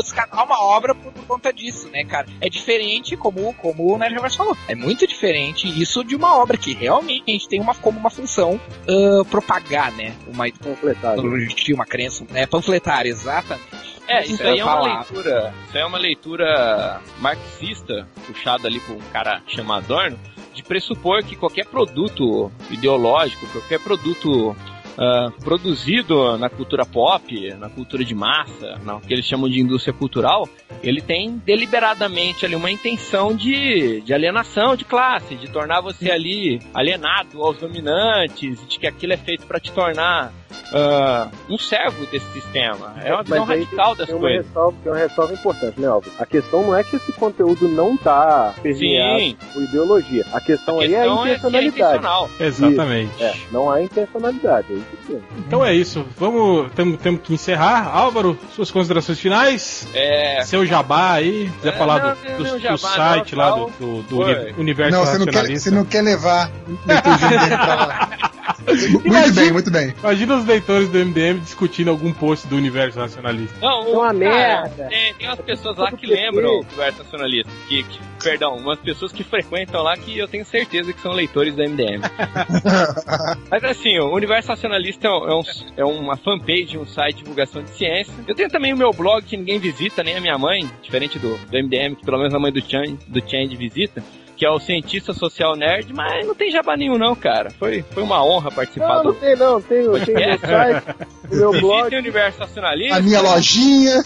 descartar uma obra por, por conta disso, né, cara? É diferente, como, como o Nerd Reverso falou, é muito diferente isso de uma obra que realmente tem uma, como uma função ah, propagar, né, uma ideologia, uma crença, né, panfletária, exatamente. É, Isso aí é uma falar. leitura. Isso aí é uma leitura marxista, puxada ali por um cara chamado Adorno, de pressupor que qualquer produto ideológico, qualquer produto ah, produzido na cultura pop, na cultura de massa, na que eles chamam de indústria cultural, ele tem deliberadamente ali uma intenção de, de alienação de classe, de tornar você ali alienado aos dominantes, de que aquilo é feito para te tornar ah, um servo desse sistema. É uma visão radical das Tem uma, coisas. ressalva, tem uma ressalva importante, né, Alves? A questão não é que esse conteúdo não tá permeado por ideologia. A questão, a aí é a questão é, que é intencionalidade. intencional. Exatamente. É, não há intencionalidade. É isso que é. Então é isso. Vamos. Temos temos que encerrar. Álvaro, suas considerações finais. É, Seu jabá aí. Quiser É, falar não, do, do- do jabá, site não, lá do, do, do universo Não, você não, quer, você não quer levar o. Muito Imagina- bem, muito bem. Imagina os leitores do MDM discutindo algum post do universo racionalista. Não, É uma cara, merda. Tem, tem umas pessoas lá que perfeito. lembram do universo nacionalista. Que, que- perdão, umas pessoas que frequentam lá que eu tenho certeza que são leitores do MDM. Mas assim, o Universo Nacionalista é, um- é um- é uma fanpage, um site de divulgação de ciência. Eu tenho também o meu blog que ninguém visita, nem a minha mãe, diferente do, do MDM, que pelo menos a mãe do Chan, do visita. Que é o Cientista Social Nerd, mas não tem jabá nenhum não, cara. Foi, foi uma honra participar Não, não do... tem não. Tem, tem o meu site, o meu blog, Universo Nacionalista. A minha lojinha.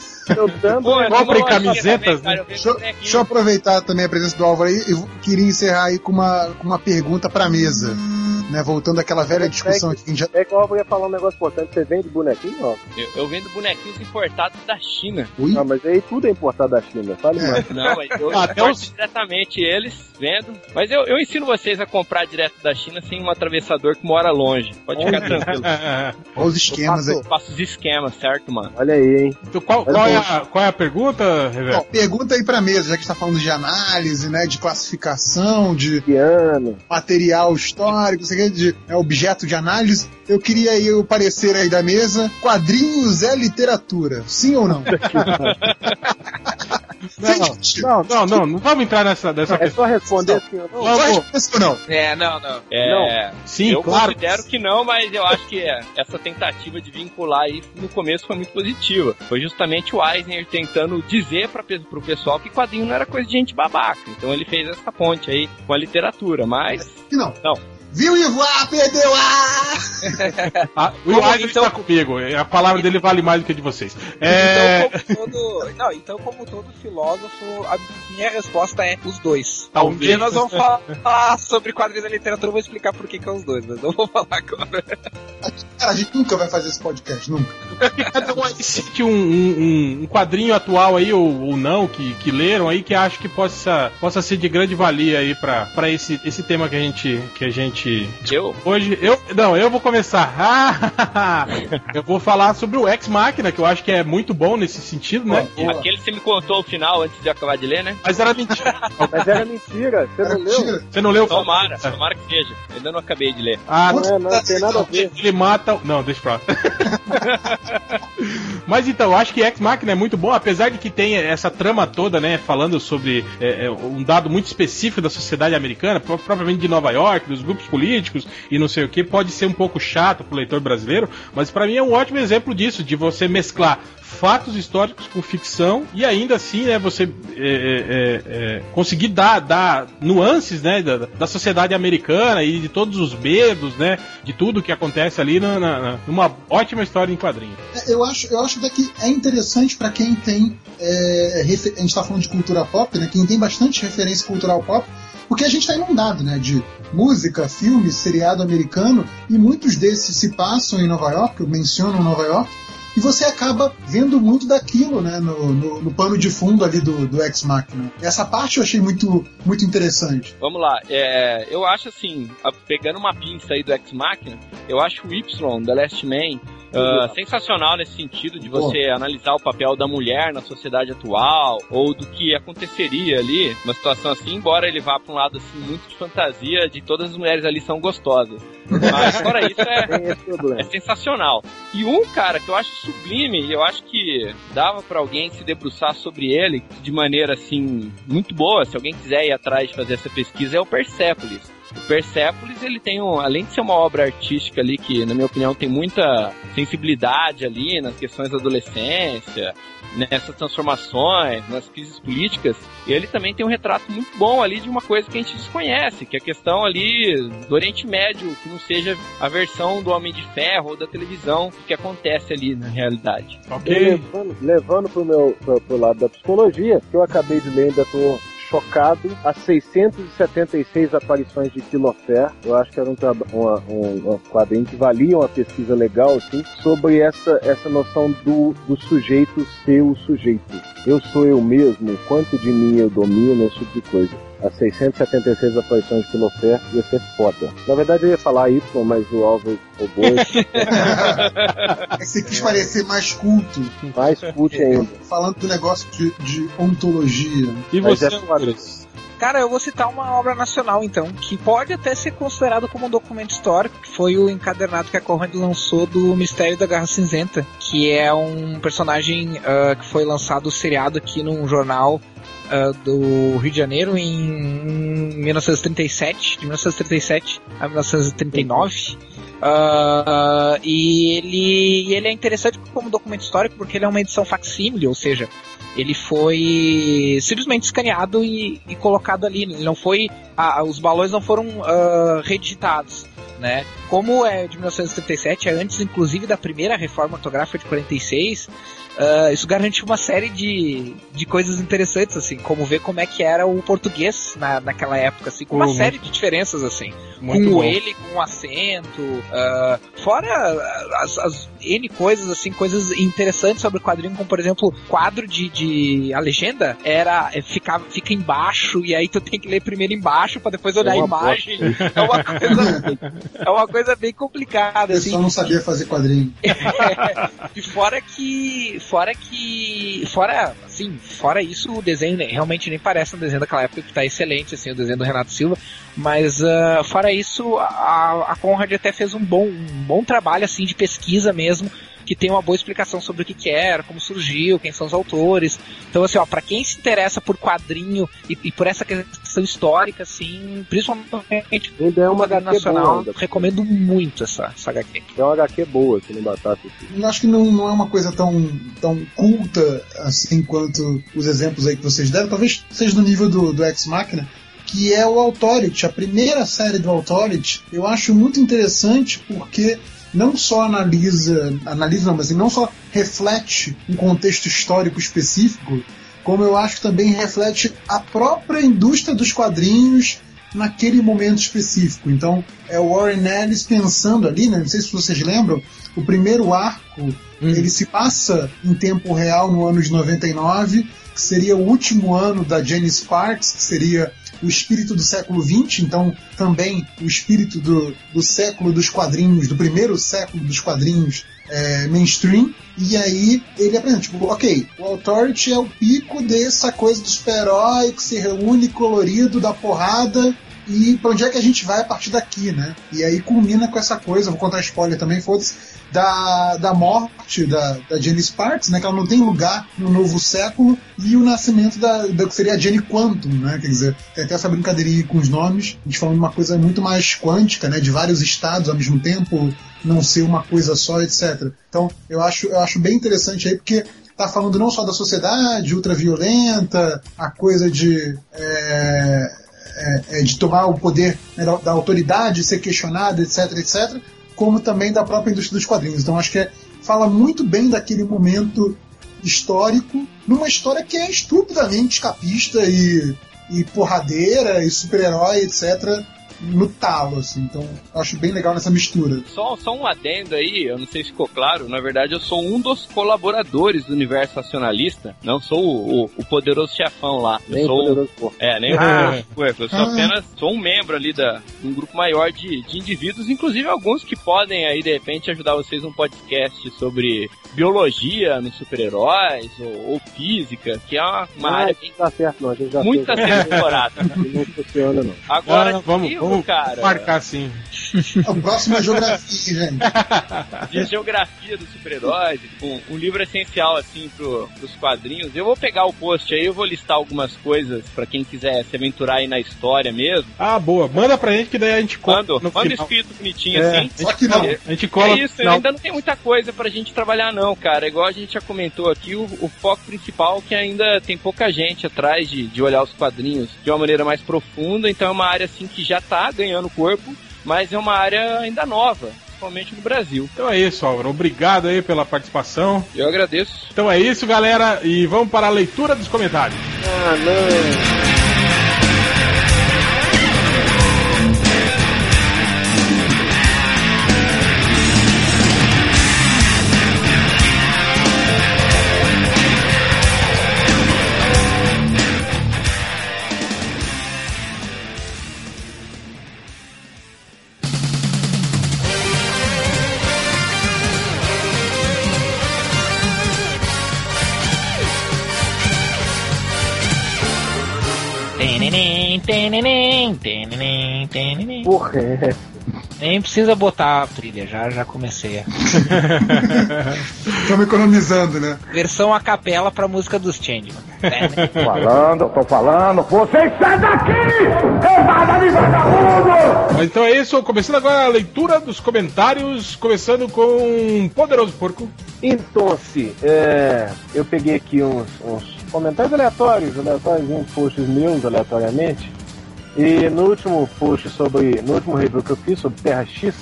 Comprem camisetas, também, né? vendo Deixa, deixa eu aproveitar também a presença do Álvaro aí. Eu queria encerrar aí com uma, com uma pergunta pra mesa. Né, voltando àquela velha discussão aqui. Já, É que o Álvaro ia falar um negócio importante. Você vende bonequinho, ó? Eu, eu vendo bonequinhos importados da China. Ui, Não, mas aí tudo é importado da China. Fale É. mais. Não, mas eu Até importo os- diretamente eles, vendo. Mas eu, eu ensino vocês a comprar direto da China sem um atravessador que mora longe. Pode ficar tranquilo. olha os esquemas aí. Eu faço os esquemas, certo, mano? Olha aí, hein? então, qual, qual é a, qual é a pergunta, Reverso? pergunta aí pra mesa, já que está falando de análise, né, de classificação, de Piano. material histórico, você quer de é, objeto de análise. Eu queria aí o parecer aí da mesa. Quadrinhos é literatura, sim ou não? Não, não, não, não vamos entrar nessa, nessa É questão. só responder assim, ou não? É, não, não. É, Sim, eu claro. considero que não, mas eu acho que é, essa tentativa de vincular aí no começo foi muito positiva. Foi justamente o Eisner tentando dizer para pro pessoal que quadrinho não era coisa de gente babaca. Então ele fez essa ponte aí com a literatura, mas não. Não. Viu, Ivo? Ah, perdeu! Ah! Ah, o Eisner então- está comigo. A palavra dele vale mais do que a de vocês. É, Então, como todo, não, então, como todo filósofo, a minha resposta é os dois. Talvez. Talvez nós vamos falar sobre quadrinhos da literatura, eu vou explicar por que, que é os dois, mas não vou falar agora. Cara, a gente nunca vai fazer esse podcast, nunca. cada um aí cite um, um- um quadrinho atual aí, ou, ou não, que, que leram aí, que acho que possa, possa ser de grande valia aí pra, pra esse, esse tema que a gente. Que a gente eu Hoje, eu. Não, eu vou começar. Ah, eu vou falar sobre o Ex Machina, que eu acho que é muito bom nesse sentido, né? Boa. Aquele que você me contou o final antes de eu acabar de ler, né? Mas era mentira. Mas era mentira. Você não leu? Você não leu o Tomara, tomara que seja. Eu ainda não acabei de ler. Ah, Não, é, não tem nada a ver. Ele mata. Não, deixa pra lá. Mas então, eu acho que Ex Machina é muito bom, apesar de que tem essa trama toda, né? Falando sobre é, é, um dado muito específico da sociedade americana, pro- propriamente de Nova York, dos grupos políticos e não sei o que, pode ser um pouco chato pro leitor brasileiro, mas pra mim é um ótimo exemplo disso, de você mesclar fatos históricos com ficção e ainda assim, né, você é, é, é, conseguir dar, dar nuances, né, da, da, sociedade americana e de todos os medos, né, de tudo que acontece ali na, na, numa ótima história em quadrinhos. É, eu acho, eu acho que é interessante para quem tem, é, a gente está falando de cultura pop, né, quem tem bastante referência cultural pop, porque a gente está inundado, né, de música, filme, seriado americano, e muitos desses se passam em Nova York, mencionam Nova York, e você acaba vendo muito daquilo, né, no, no, no pano de fundo ali do, do Ex Machina. Essa parte eu achei muito, muito interessante. Vamos lá, é, eu acho assim, pegando uma pinça aí do Ex Machina, eu acho o Y, The Last Man, Uh, sensacional nesse sentido de você analisar o papel da mulher na sociedade atual ou do que aconteceria ali, uma situação assim, embora ele vá para um lado assim muito de fantasia, de todas as mulheres ali são gostosas. Mas fora isso é, é sensacional. E um cara que eu acho sublime, eu acho que dava para alguém se debruçar sobre ele de maneira assim muito boa, se alguém quiser ir atrás de fazer essa pesquisa, é o Persepolis. O Persepolis, ele tem um, além de ser uma obra artística ali que, na minha opinião, tem muita sensibilidade ali nas questões da adolescência, nessas transformações, nas crises políticas, ele também tem um retrato muito bom ali de uma coisa que a gente desconhece, que é a questão ali do Oriente Médio, que não seja a versão do Homem de Ferro ou da televisão que acontece ali na realidade. Ok. Levando, levando pro meu pro, pro lado da psicologia, que eu acabei de ler, ainda tô chocado as 676 aparições de Kilofé. Eu acho que era um, um, um quadrinho que valia uma pesquisa legal assim, sobre essa, essa noção do, do sujeito ser o sujeito. Eu sou eu mesmo, quanto de mim eu domino, esse tipo de coisa as 676 aparições de Kilofé ia ser foda. Na verdade eu ia falar Y, mas o Álvaro roubou. Você quis parecer mais culto. Mais culto ainda. Falando do negócio de, de ontologia. E você, é Cara, eu vou citar uma obra nacional, então, que pode até ser considerado como um documento histórico, que foi o encadernado que a Conrad lançou do Mistério da Garra Cinzenta, que é um personagem uh, que foi lançado seriado aqui num jornal uh, do Rio de Janeiro em 1937, de 1937 a 1939. Uh, e ele, ele é interessante como documento histórico porque ele é uma edição facsímile, ou seja, ele foi simplesmente escaneado e, e colocado ali. Ele não foi, ah, os balões não foram uh, redigitados. Né? Como é de 1937, é antes inclusive da primeira reforma ortográfica de 46, Uh, isso garante uma série de, de coisas interessantes, assim, como ver como é que era o português na, naquela época, assim, com uma uhum. série de diferenças, assim. Muito com bom. ele, com o acento, uh, fora as, as, N coisas, assim, coisas interessantes sobre o quadrinho, como por exemplo, quadro de, de a legenda era é, fica, fica embaixo e aí tu tem que ler primeiro embaixo para depois olhar é a imagem. É uma coisa, é uma coisa bem complicada. Eu assim. só não sabia fazer quadrinho. É, e fora que fora que. Fora, assim, fora isso, o desenho realmente nem parece um desenho daquela época que tá excelente, assim, o desenho do Renato Silva. Mas uh, fora isso, a, a Conrad até fez um bom, um bom trabalho assim de pesquisa mesmo que tem uma boa explicação sobre o que, que era, como surgiu, quem são os autores. Então, assim, ó, pra quem se interessa por quadrinho e, e por essa questão histórica, assim, principalmente Ainda é uma HQ nacional, boa, recomendo muito essa, essa HQ. É uma HQ boa, se não batata. Eu acho que não, não é uma coisa tão, tão culta assim quanto os exemplos aí que vocês deram. Talvez seja no nível do, do Ex Machina, que é o Authority, a primeira série do Authority. Eu acho muito interessante porque não só analisa, analisa não, mas não só reflete um contexto histórico específico, como eu acho que também reflete a própria indústria dos quadrinhos naquele momento específico. Então, é o Warren Ellis pensando ali, né? não sei se vocês lembram, o primeiro arco, hum. ele se passa em tempo real no ano de 99, que seria o último ano da Jenny Sparks, que seria o espírito do século XX, então também o espírito do, do século dos quadrinhos, do primeiro século dos quadrinhos é, mainstream. E aí ele apresenta, tipo, ok, o Authority é o pico dessa coisa do super-herói que se reúne colorido da porrada e pra onde é que a gente vai a partir daqui, né? E aí culmina com essa coisa, vou contar spoiler também, foda-se, da, da morte da, da Jenny Sparks, né? Que ela não tem lugar no novo século, e o nascimento da, da que seria a Jenny Quantum, né? Quer dizer, tem até essa brincadeirinha com os nomes, a gente falando de uma coisa muito mais quântica, né? De vários estados ao mesmo tempo, não ser uma coisa só, etc. Então, eu acho, eu acho bem interessante aí, porque tá falando não só da sociedade ultraviolenta, a coisa de. É, é, é, de tomar o poder né, da, da, autoridade, ser questionado, etc, etc, como também da própria indústria dos quadrinhos. Então acho que é, fala muito bem daquele momento histórico, numa história que é estupidamente escapista e, e porradeira e super-herói, etc no talo, assim. Então, acho bem legal nessa mistura. Só, só um adendo aí, eu não sei se ficou claro, na verdade eu sou um dos colaboradores do Universo Racionalista, não sou o, o, o poderoso chefão lá. Nem sou, o poderoso porco. É, nem ah. o poderoso Eu sou ah. apenas sou um membro ali da, de um grupo maior de, de indivíduos, inclusive alguns que podem aí, de repente, ajudar vocês num podcast sobre biologia nos super-heróis ou, ou, física, que é uma, uma ah, área bem, tá certo, não, a gente já muito fez. explorada. Não funciona, não. Agora, Ah, vamos, livro, vamos cara, marcar sim. O próximo é geografia, gente. de geografia dos super-heróis, um, um livro essencial assim pro, pros quadrinhos. Eu vou pegar o post aí, eu vou listar algumas coisas pra quem quiser se aventurar aí na história mesmo. Ah, boa. Manda pra gente que daí a gente cola Manda, no manda escrito bonitinho É, assim. Só que não. A gente cola É isso, ainda não tem muita coisa pra gente trabalhar não, cara. Igual a gente já comentou aqui, o, o foco principal é que ainda tem pouca gente atrás de, de olhar os quadrinhos de uma maneira mais profunda, então é uma área assim que já tá ganhando corpo, mas é uma área ainda nova, principalmente no Brasil. Então é isso, Álvaro. Obrigado aí pela participação. Eu agradeço. Então é isso, galera. E vamos para a leitura dos comentários. Ah, não. Porra, é. Nem precisa botar a trilha, já, já comecei. Estamos economizando, né? Versão a capela pra música dos Changeman. Tenenem. Falando, tô falando. Vocês saem daqui! Cambada de vagabundo! Mas então é isso. Começando agora a leitura dos comentários. Começando com Poderoso Porco. Então, se, é, eu peguei aqui uns, uns comentários aleatórios, aleatórios, uns posts meus aleatoriamente. E no último post sobre. No último review que eu fiz sobre Terra X,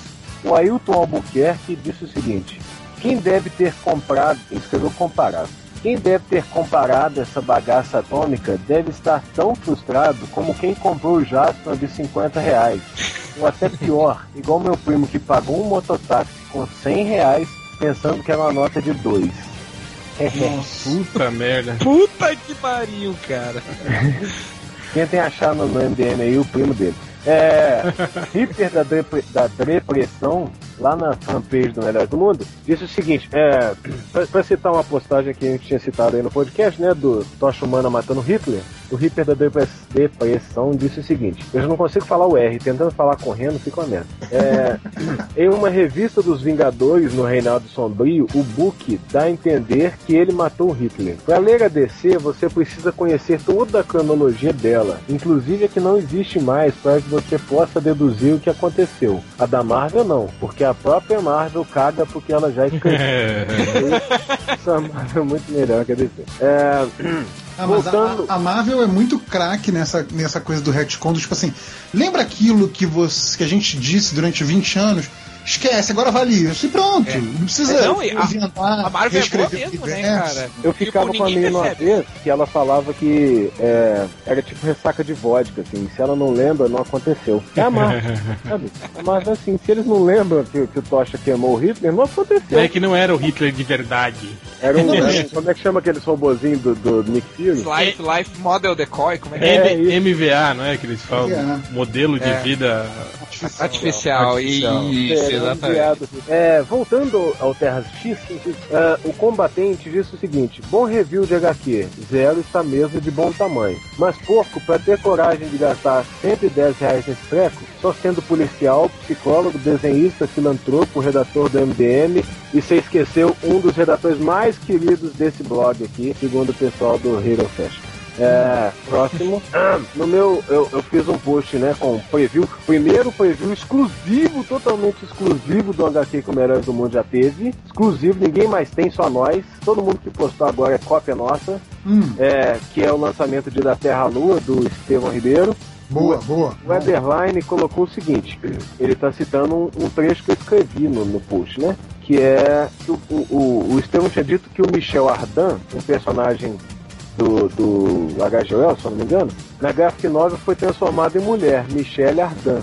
o Ailton Albuquerque disse o seguinte: quem deve ter comprado, ele escreveu comparado. Quem deve ter comparado essa bagaça atômica deve estar tão frustrado como quem comprou o Jasper de 50 reais. Ou até pior, igual meu primo que pagou um mototáxi com 100 reais pensando que era uma nota de 2. Puta merda. Puta que pariu, cara. Tentem achar no, MDM aí o primo dele. É. Hiper da, depre- da Depressão, lá na fanpage do Melhor do Mundo, disse o seguinte: é, pra, pra citar uma postagem que a gente tinha citado aí no podcast, né? Do Tocha Humana matando Hitler, o Hiper da Depre- Depressão disse o seguinte: Eu já não consigo falar o R, tentando falar correndo fica uma merda. É, em uma revista dos Vingadores no Reinaldo Sombrio, o Book dá a entender que ele matou Hitler. Para ler a DC, você precisa conhecer toda a cronologia dela, inclusive a que não existe mais, para que você possa deduzir o que aconteceu. A da Marvel não, porque a própria Marvel caga porque ela já escreveu. Essa Marvel é muito melhor que a DC. É, Ah, mas Voltando- a, a Marvel é muito craque nessa, nessa coisa do retcon, do tipo assim, lembra aquilo que, você, que a gente disse durante 20 anos? Esquece, agora vale isso e pronto. Não precisa Não, e a- inventar, A Marvel é boa reescrever o mesmo, né, universo. cara? Eu ficava Tipo, com a menina uma vez que ela falava que é, era tipo ressaca de vodka, assim. Se ela não lembra, não aconteceu. É a Marvel, sabe? A Marvel, assim, se eles não lembram que, que o Tocha queimou o Hitler, não aconteceu. É que não era o Hitler de verdade. Era um, era um- Como é que chama aqueles robozinhos do, do Nick Fury? Life, life Model Decoy, como é que é? É, MVA, não é? Que eles falam. MVA. Modelo de É. vida. Artificial, Artificial. isso, É, exatamente. É, voltando ao Terras X, é, o combatente disse o seguinte: bom review de HQ, zero está mesmo de bom tamanho. Mas porco, pra ter coragem de gastar 110 reais nesse treco, só sendo policial, psicólogo, desenhista, filantropo, redator do MDM, e você esqueceu um dos redatores mais queridos desse blog aqui, segundo o pessoal do Hero Fest. É, próximo. No meu, eu, eu fiz um post, né, com preview. Primeiro preview exclusivo, totalmente exclusivo do HQ que o Heróis do Mundo já teve. Exclusivo, ninguém mais tem, só nós. Todo mundo que postou agora é cópia nossa. Hum, É, que é o lançamento de Da Terra à Lua, do Estevão Ribeiro. boa, boa. O Ederline colocou o seguinte: ele está citando um, um trecho que eu escrevi no, no post, né? Que é que o, o, o Estevão tinha dito que o Michel Ardan, um personagem do, do HGL, se eu não me engano, na graphic novel foi transformado em mulher, Michelle Ardan.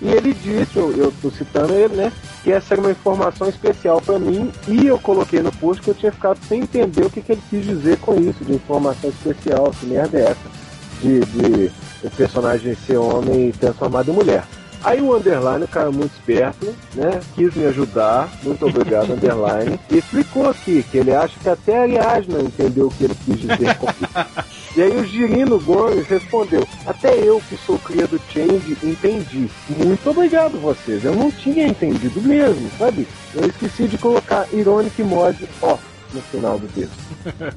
E ele disse, eu, tô citando ele, né? Que essa era uma informação especial para mim e eu coloquei no post que eu tinha ficado sem entender o que, que ele quis dizer com isso, de informação especial, que merda é essa? De, de o personagem ser homem e transformado em mulher. Aí o Underline, o cara muito esperto, né? Quis me ajudar, muito obrigado, Underline, e explicou aqui que ele acha que até a Ariadna entendeu o que ele quis dizer com isso. E aí o Girino Gomes respondeu: Até eu que sou cria do Change entendi. Muito obrigado vocês. Eu não tinha entendido mesmo, sabe? Eu esqueci de colocar Ironic Mod off no final do texto.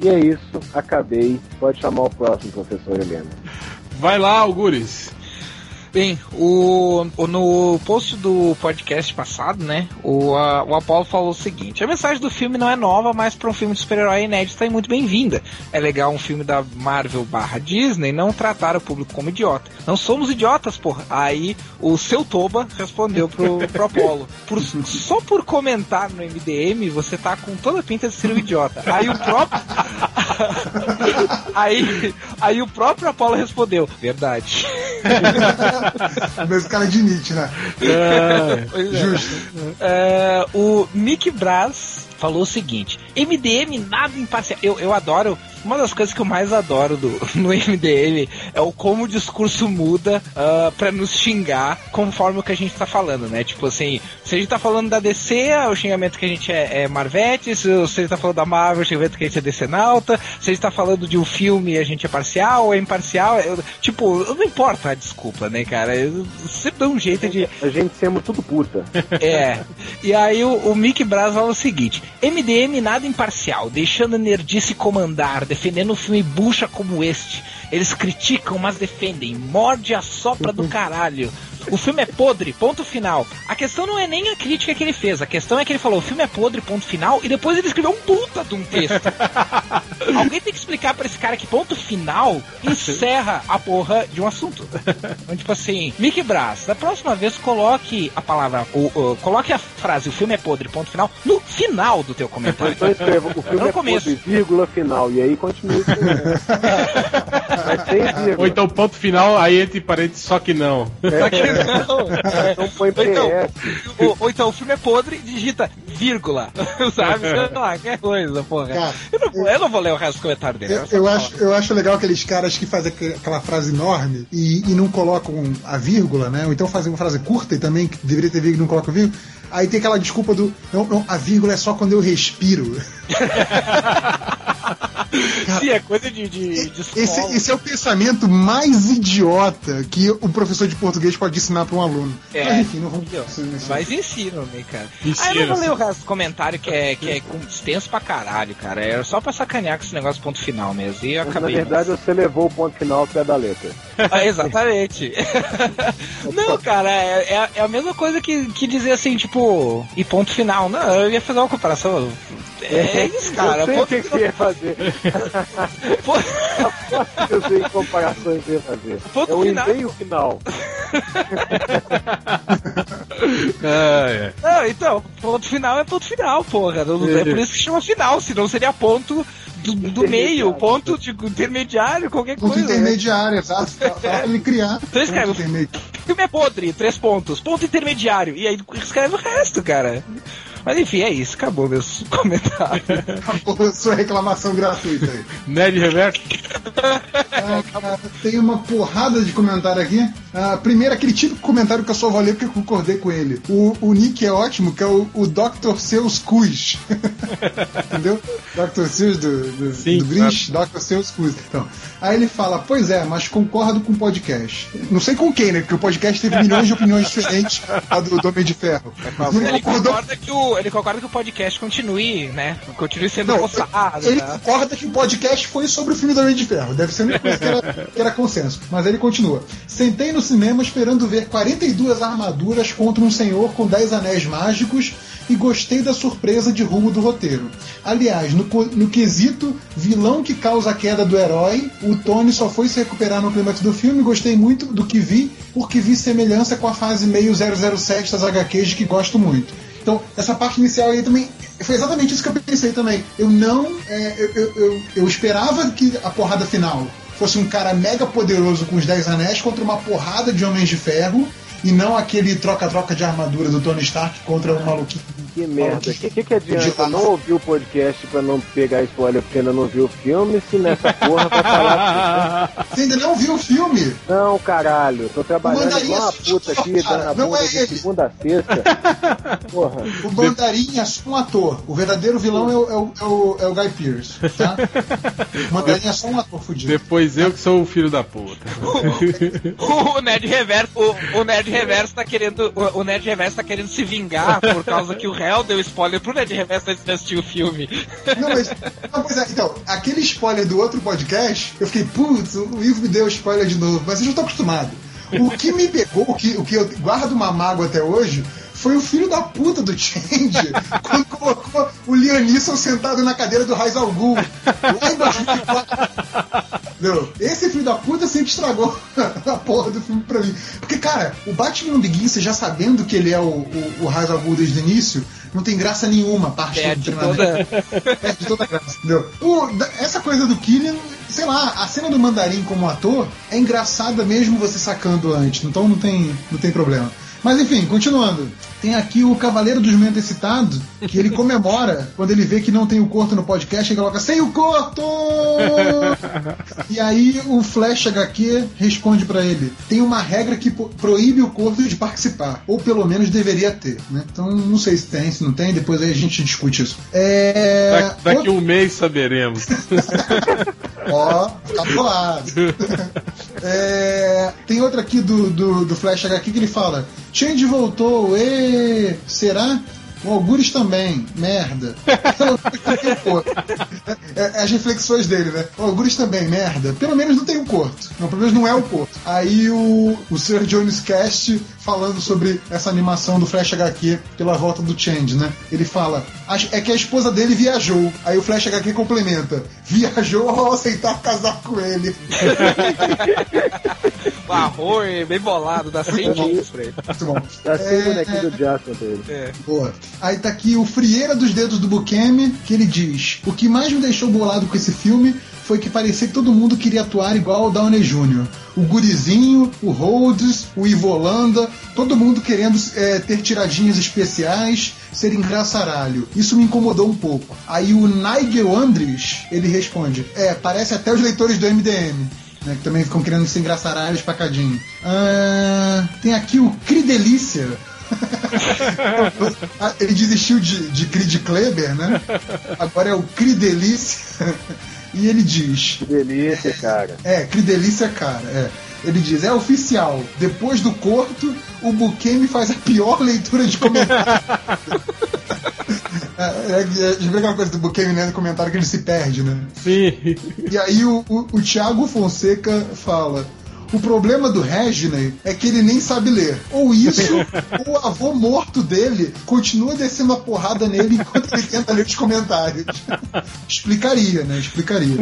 E é isso, acabei. Pode chamar o próximo, professor Helena. Vai lá, Algures. Bem, o, o- no post do podcast passado, né, o, a- o Apollo falou o seguinte: a mensagem do filme não é nova, mas para um filme de super-herói inédito é muito bem-vinda. É legal um filme da Marvel barra Disney não tratar o público como idiota. Não somos idiotas, porra. Aí o seu Toba respondeu pro, pro Apollo: por, só por comentar no MDM, você tá com toda a pinta de ser um idiota. Aí o próprio. aí, aí o próprio Apollo respondeu: verdade. Mesmo cara de Nietzsche, né? Pois é. Justo. É, o Mick Braz falou o seguinte: MDM nada imparcial. Eu, eu adoro. Uma das coisas que eu mais adoro do, no MDM é o como o discurso muda ah, pra nos xingar conforme o que a gente tá falando, né? Tipo assim, se a gente tá falando da DC, o xingamento que a gente é, é Marvete, se, se a gente tá falando da Marvel, o xingamento que a gente é DC Nauta, se a gente tá falando de um filme, a gente é parcial ou é imparcial. eu- tipo, não importa a desculpa, né, cara? Eu sempre dou um jeito de. A gente sendo tudo puta. É. E aí o, o Mick Braz fala o seguinte: MDM nada imparcial, deixando a nerdice comandar, defendendo um filme bucha como este. Eles criticam, mas defendem. Morde a sopra do caralho. O filme é podre, ponto final. A questão não é nem a crítica que ele fez, a questão é que ele falou: o filme é podre, ponto final, e depois ele escreveu um puta de um texto. Alguém tem que explicar pra esse cara que ponto final encerra a porra de um assunto. Então, tipo assim, Mickey Braz, da próxima vez coloque a palavra, o, o- coloque a frase, o filme é podre, ponto final, no final do teu comentário. Então escreva, o filme No é começo. podre, vírgula final, e aí continua. Mas sem vírgula. Ou então, ponto final, aí entre parênteses, só que não. Só que não. É. Então põe Ou então, PS. ou, ou então o filme é podre, digita vírgula, sabe? Sei lá, qualquer coisa, porra. Cara, eu, não, vou- eu não vou ler o resto do comentário dele. Eu, eu acho, eu acho legal aqueles caras que fazem aqu- aquela frase enorme e, e não colocam a vírgula, né? Ou então fazem uma frase curta e também que deveria ter vírgula e não colocam vírgula. Aí tem aquela desculpa do. Não, não, a vírgula é só quando eu respiro. Sim, é coisa de, de, de Esse, esse é o pensamento mais idiota que o professor de português pode ensinar para um aluno. É. Mas enfim, não vamos. Mas ensinam, né, cara? Ensina, Aí eu não vou ler o resto do comentário que é, que é extenso pra caralho, cara. É só pra sacanear com esse negócio ponto final mesmo. E eu Na acabei. verdade, você levou o ponto final ao pé da letra. Ah, exatamente. não, cara, é, é, é a mesma coisa que, que dizer assim, tipo, e ponto final. Não, eu ia fazer uma comparação. É isso, cara. eu sei o Ponto que, que você ia fazer. Ponto- Eu sei que comparações você ia fazer. Ponto é o final. e-mail final. Ah, é. Não, então, ponto final é ponto final, porra. Não- É por isso que chama final, senão seria ponto do, do meio, ponto de intermediário, qualquer Ponto coisa. né? intermediário, exato. Pra ele criar. Então escreve, ponto intermediário. o filme é podre, três pontos, ponto intermediário, e aí escreve o resto, cara. Mas enfim, é isso. Acabou meus comentários. Acabou a sua reclamação gratuita aí. Nerd Reverso. Ah, tem uma porrada de comentário aqui. Ah, primeiro, aquele típico comentário que eu só vou ler porque eu concordei com ele. O, o Nick é ótimo, que é o, o Dr. Seus Cus. Entendeu? Dr. Seus do, do, Sim, do Grinch, Dr. Seus Cus. Então, aí ele fala: Pois é, mas concordo com o podcast. Não sei com quem, né? Porque o podcast teve milhões de opiniões diferentes a do, do Homem de Ferro. Não Ele concordou concorda, que o, ele concorda que o podcast continue, né? Continue sendo Não, postado. ele né? concorda que o podcast foi sobre o filme do Homem de Ferro. Deve ser a única coisa que era, que era consenso. Mas ele continua. Sentei no cinema esperando ver 42 armaduras contra um senhor com 10 anéis mágicos e gostei da surpresa de rumo do roteiro. Aliás, no, no quesito vilão que causa a queda do herói, o Tony só foi se recuperar no clímax do filme. Gostei muito do que vi, porque vi semelhança com a fase meio 007 das HQs de que gosto muito. Então, essa parte inicial aí também. Foi exatamente isso que eu pensei também. Eu não. é, eu, eu, eu- esperava que a porrada final fosse um cara mega poderoso com os 10 anéis contra uma porrada de homens de ferro. E não aquele troca-troca de armadura do Tony Stark contra um maluquinho. Que merda. O que, que, que adianta não ouvir o podcast pra não pegar spoiler porque ainda não viu o filme se nessa porra vai falar. Você ainda não viu o filme? Não, caralho, tô trabalhando Mandarim igual uma puta aqui, cara, dando a bunda é de ele. segunda a sexta. Porra. O Mandarim é só um ator. O verdadeiro vilão é o, é o, é o, é o Guy Pearce. Tá? O Mandarim é só um ator fudido. Depois eu que sou o filho da puta. O Nerd Reverso, o, o Nerd Reverso tá querendo, o, Nerd Reverso tá querendo se vingar por causa que o réu deu spoiler pro Nerd Reverso antes de assistir o filme. Não, mas, não, pois é, então, aquele spoiler do outro podcast, eu fiquei, putz, o Ivo me deu spoiler de novo, mas eu já tô acostumado. O que me pegou, o que, o que eu guardo uma mágoa até hoje, foi o filho da puta do Change, quando colocou o Lianisson sentado na cadeira do Raiz al Ghul, lá em 2004. Entendeu? Esse filho da puta sempre estragou a porra do filme pra mim. Porque, cara, o Batman Begins, você já sabendo que ele é o, o, o Ra's al Ghul desde o início, não tem graça nenhuma a parte É, do de treinamento. toda. Perde toda a graça, entendeu? O- essa coisa do Killian, sei lá, a cena do Mandarim como ator é engraçada mesmo você sacando antes, então não tem, não tem problema. Mas enfim, continuando. Tem aqui o Cavaleiro do Jumento Excitado, que ele comemora quando ele vê que não tem o corto no podcast e coloca sem o corto! e aí o Flash HQ responde pra ele: tem uma regra que proíbe o corto de participar, ou pelo menos deveria ter, né? Então não sei se tem, se não tem, depois aí a gente discute isso. É. Da- daqui um mês saberemos. Ó, calculado. É, tem outra aqui do, do, do Flash HQ que ele fala: Change voltou, e será? O Algures também, merda. É, é as reflexões dele, né? O Algures também, merda. Pelo menos não tem o corto. Não, pelo menos não é o corto. Aí o, o Sir Jones Cast falando sobre essa animação do Flash HQ pela volta do Change, né? Ele fala: "Acho- é que a esposa dele viajou. Aí o Flash HQ complementa: viajou ao aceitar casar com ele. O arroz bem bolado, dá 100 pontos pra ele. Muito bom. Tá sem É, o bonequinho do Jasper dele. Boa. Aí tá aqui o Frieira dos Dedos do Bukemi, que ele diz: O que mais me deixou bolado com esse filme foi que parecia que todo mundo queria atuar igual o Downey Jr. O Gurizinho, o Rhodes, o Ivo Holanda, todo mundo querendo é, ter tiradinhas especiais, ser engraçaralho. Isso me incomodou um pouco. Aí o Nigel Andres, ele responde: É, parece até os leitores do MDM. Né, que também ficam querendo ser engraçaralhos pacadinho. Ah, tem aqui o Cridelícia. Ah, Ele desistiu de, de Creed Kleber, né? Agora é o Cridelícia. E ele diz: Que delícia, cara. É, Cridelícia, cara. É. Ele diz: É oficial. Depois do corto, o Bukemi faz a pior leitura de comentário. É, é, é, aquela coisa do Bukemi né, no comentário que ele se perde, né? Sim. E aí o, o, o Thiago Fonseca fala. O problema do Reginald é que ele nem sabe ler. Ou isso, ou o avô morto dele continua descendo a porrada nele enquanto ele tenta ler os comentários. Explicaria, né? Explicaria.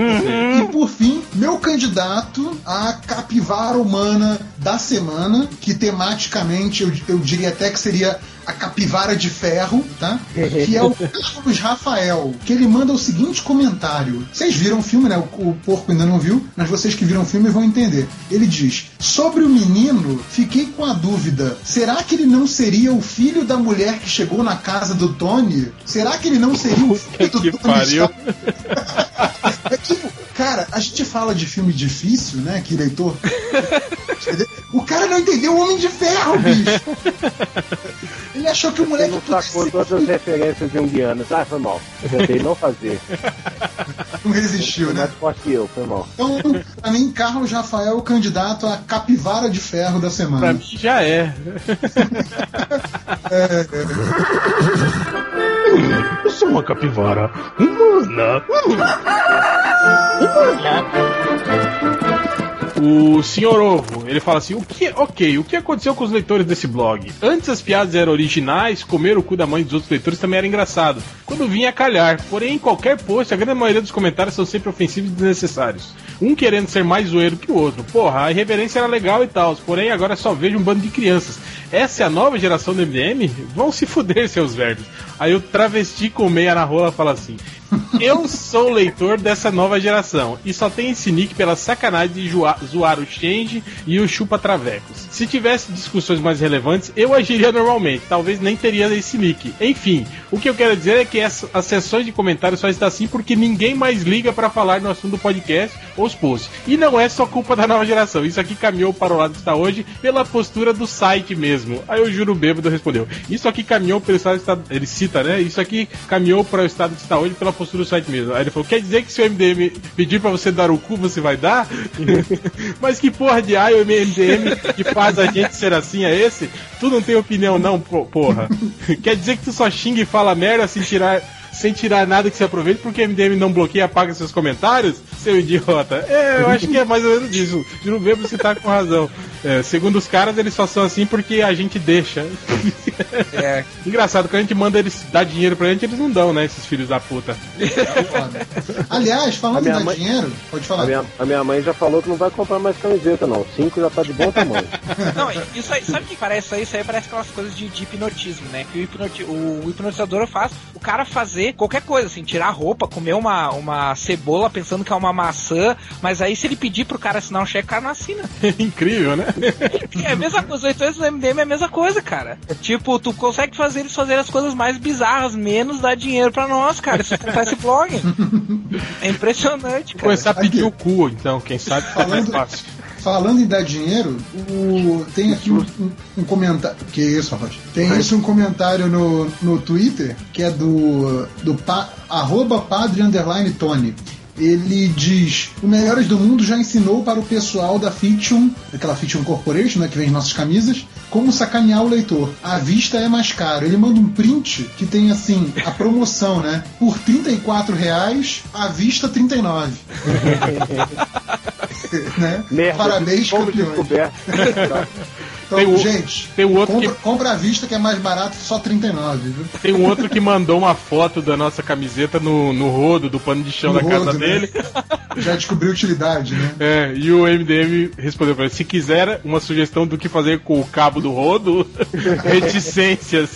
E por fim, meu candidato a capivara humana da semana, que tematicamente eu, eu diria até que seria a capivara de ferro, tá? Que é o Carlos Rafael, que ele manda o seguinte comentário. Vocês viram o filme, né? O, o porco ainda não viu, mas vocês que viram o filme vão entender. Ele diz: Sobre o menino, fiquei com a dúvida. Será que ele não seria o filho da mulher que chegou na casa do Tony? Será que ele não seria o filho do que Tony pariu. É tipo, cara, a gente fala de filme difícil, né? Que leitor. o cara não entendeu o Homem de Ferro, bicho. Ele achou que o moleque não podia sacou ser- todas as referências junguianas. Ah, foi mal. Eu tentei não fazer. não resistiu, né? mais forte que eu, foi mal. Então, pra mim, Carlos Rafael é o candidato a capivara de ferro da Pra semana. mim já é. Eu sou uma capivara humana. O senhor Ovo, ele fala assim: o que, ok, o que aconteceu com os leitores desse blog? Antes as piadas eram originais, comer o cu da mãe dos outros leitores também era engraçado. Quando vinha a calhar, porém em qualquer post, a grande maioria dos comentários são sempre ofensivos e desnecessários. Um querendo ser mais zoeiro que o outro. Porra, a irreverência era legal e tal, porém agora só vejo um bando de crianças. Essa é a nova geração do MDM? Vão se fuder, seus verdes. Aí o travesti com meia na rola fala assim: Eu sou leitor dessa nova geração e só tenho esse nick pela sacanagem de zoar o Change e o Chupa Travecos. Se tivesse discussões mais relevantes, eu agiria normalmente, talvez nem teria esse nick. Enfim, o que eu quero dizer é que essa- as sessões de comentários só está assim porque ninguém mais liga para falar no assunto do podcast ou os posts. E não é só culpa da nova geração, isso aqui caminhou para o lado que está hoje pela postura do site mesmo. Aí o Juro Bêbado respondeu: Isso aqui caminhou pelo estado. Ele cita, né? Isso aqui caminhou para o estado que está hoje pela postura do site mesmo. Aí ele falou: Quer dizer que se o MDM pedir para você dar o cu, você vai dar? Mas que porra de ai o MDM que faz a gente ser assim é esse? Tu não tem opinião, não, po- porra. Quer dizer que tu só xinga e fala merda sem tirar. Sem tirar nada que se aproveite, porque o MDM não bloqueia e apaga seus comentários, seu idiota. É, eu acho que é mais ou menos isso. Juro mesmo você tá com razão. É, segundo os caras, eles só são assim porque a gente deixa. É, Engraçado, quando a gente manda eles dar dinheiro pra gente, eles não dão, né? Esses filhos da puta. Foda. Aliás, falando em dar mãe- dinheiro, pode falar. A minha, a minha mãe já falou que não vai comprar mais camiseta, não. Cinco já tá de bom tamanho. Não, isso aí, sabe o que parece isso aí? Isso aí parece aquelas coisas de, de hipnotismo, né? Que o, hipnoti o hipnotizador faz o cara fazer qualquer coisa, assim, tirar a roupa, comer uma, uma cebola pensando que é uma maçã, mas aí se ele pedir pro cara assinar um cheque, o cara não assina. Incrível, né? É a mesma coisa, os leitores do MDM é a mesma coisa, cara. Tipo, tu consegue fazer eles fazerem as coisas mais bizarras, menos dar dinheiro pra nós, cara. Se tu comprar esse blog. É impressionante, cara. Começar a pedir Aqui. o cu, então, quem sabe fica mais fácil. Falando em dar dinheiro, o- tem aqui um, um- comentário. Que isso, rapaz? Tem isso um comentário no, no Twitter que é do, do pa, arroba padre underline Tony. Ele diz: O Melhores do Mundo já ensinou para o pessoal da Fiction, aquela Fiction Corporation, né, que vende nossas camisas, como sacanear o leitor. À vista é mais caro. Ele manda um print que tem assim a promoção, né? Por 34 reais, à vista R$ 39. né? Merda, Parabéns, descoberto. Então, Tem o- gente, tem o outro compra, que- compra à vista que é mais barato, só 39, viu? Tem um outro que mandou uma foto da nossa camiseta no, no rodo do pano de chão No da casa rodo, né? dele. Já descobriu utilidade, né? É, e o MDM respondeu pra ele: se quiser uma sugestão do que fazer com o cabo do rodo, reticências.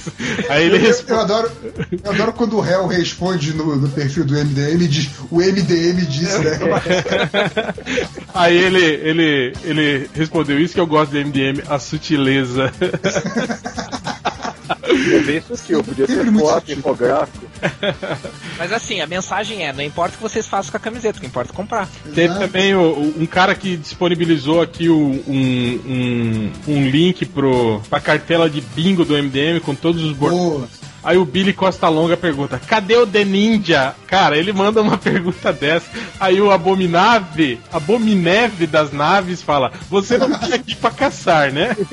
Aí ele Eu, eu responde. adoro, eu adoro quando o réu responde no, no perfil do MDM e diz o MDM disse, né? Aí ele, ele, ele respondeu isso que eu gosto do MDM, a sutileza. É bem sutil, podia muito foto, infográfico. Mas assim, a mensagem é: não importa o que vocês façam com a camiseta, o que importa é comprar. Teve Exato. também o- o- um cara que disponibilizou aqui o- um, um, um link pro, pra cartela de bingo do MDM com todos os bordões. Aí o Billy Costa Longa pergunta: Cadê o The Ninja? Cara, ele manda uma pergunta dessa. Aí o Abominave, Abomineve das naves fala: Você não tá aqui pra caçar, né?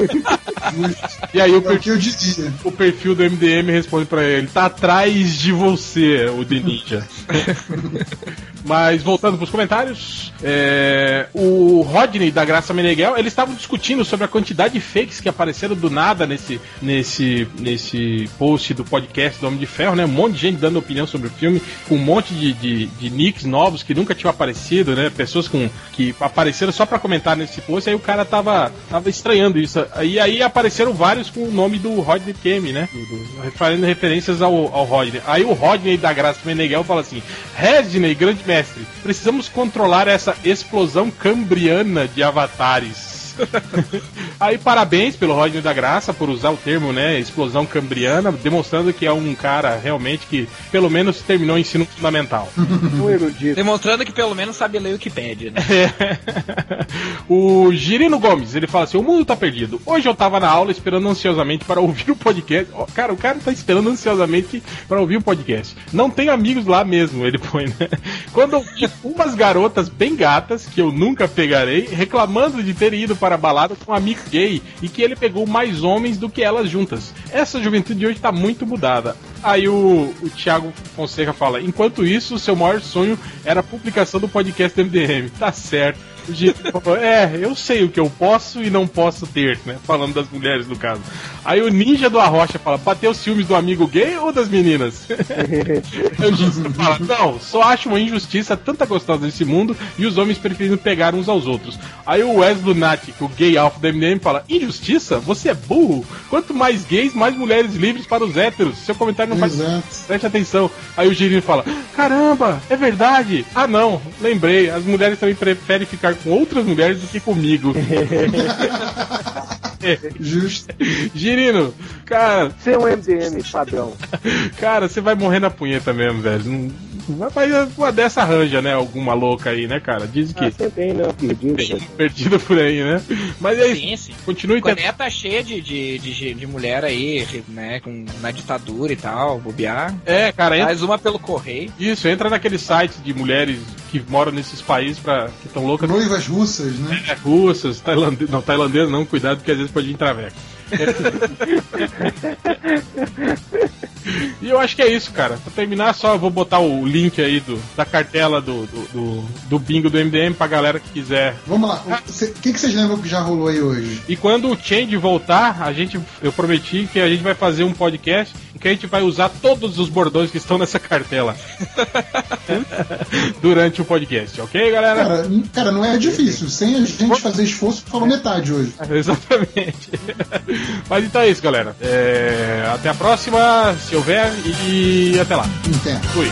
E aí o, É o per- que eu dizia. o perfil do MDM responde pra ele: Tá atrás de você, o The Ninja. Mas voltando pros comentários, é, o Rodney da Graça Meneghel, eles estavam discutindo sobre a quantidade de fakes que apareceram do nada nesse, nesse, nesse post do podcast do Homem de Ferro, né? Um monte de gente dando opinião sobre o filme, um monte de, de, de nicks novos que nunca tinham aparecido, né? Pessoas com, que apareceram só para comentar nesse post, aí o cara tava, tava estranhando isso. E aí apareceram vários com o nome do Rodney Kemi, né? Fazendo referências ao, ao Rodney. Aí o Rodney da Graça Meneghel fala assim: Rodney, grande mestre, precisamos controlar essa explosão cambriana de avatares. Aí parabéns pelo Rodney da Graça por usar o termo, né, explosão cambriana, demonstrando que é um cara realmente que pelo menos terminou o ensino fundamental. um erudito. Demonstrando que pelo menos sabe ler o que pede, né? É. o Girino Gomes, ele fala assim: "O mundo tá perdido. Hoje eu tava na aula esperando ansiosamente para ouvir o podcast. Cara, o cara tá esperando ansiosamente para ouvir o podcast. Não tem amigos lá mesmo", ele põe, né? Quando eu vi umas garotas bem gatas que eu nunca pegarei reclamando de ter ido para a balada com um amigo gay e que ele pegou mais homens do que elas juntas. Essa juventude de hoje tá muito mudada. Aí o, o Thiago Fonseca fala: enquanto isso, seu maior sonho era a publicação do podcast MDM. Tá certo. É, eu sei o que eu posso e não posso ter, né? Falando das mulheres, no caso. Aí o ninja do Arrocha fala: bateu os ciúmes do amigo gay ou das meninas? eu fala: não, só acho uma injustiça tanta gostosa nesse mundo e os homens preferindo pegar uns aos outros. Aí o Wes Lunatic, o gay alfa da MDM, fala: injustiça? Você é burro? Quanto mais gays, mais mulheres livres para os héteros. Seu comentário não faz. Preste atenção. Aí o Girino fala: caramba, é verdade. Ah, não, lembrei. As mulheres também preferem ficar com outras mulheres do que comigo. Justo. Girino, cara. Você é um MDM padrão. Cara, você vai morrer na punheta mesmo, velho. Não, mas uma dessa arranja, né? Alguma louca aí, né, cara? Diz que. Ah, você tem, né? Perdida. Perdida por aí, né? Mas é sim, isso. Sim. Continue tendo. tá cheia de, de, de, de, mulher aí, né? Com, na ditadura e tal, bobear. É, cara. Entra... Mais uma pelo correio. Isso, entra naquele site de mulheres que moram nesses países pra, que estão loucas. Noivas russas, né? É, russas, tailandesas. Não, tailandesas não, cuidado, porque às vezes pode ir em traveco. e eu acho que é isso, cara. Pra terminar, só vou botar o link aí do, da cartela do, do, do, do bingo do MDM pra galera que quiser. Vamos lá, o que, que vocês lembram que já rolou aí hoje? E quando o Change voltar, a gente, eu prometi que a gente vai fazer um podcast em que a gente vai usar todos os bordões que estão nessa cartela durante o podcast, ok, galera? Cara, cara, não é difícil. Sem a gente fazer esforço, falou metade hoje. Exatamente. Mas então é isso, galera. É... Até a próxima, se houver, e até lá. Até. Fui.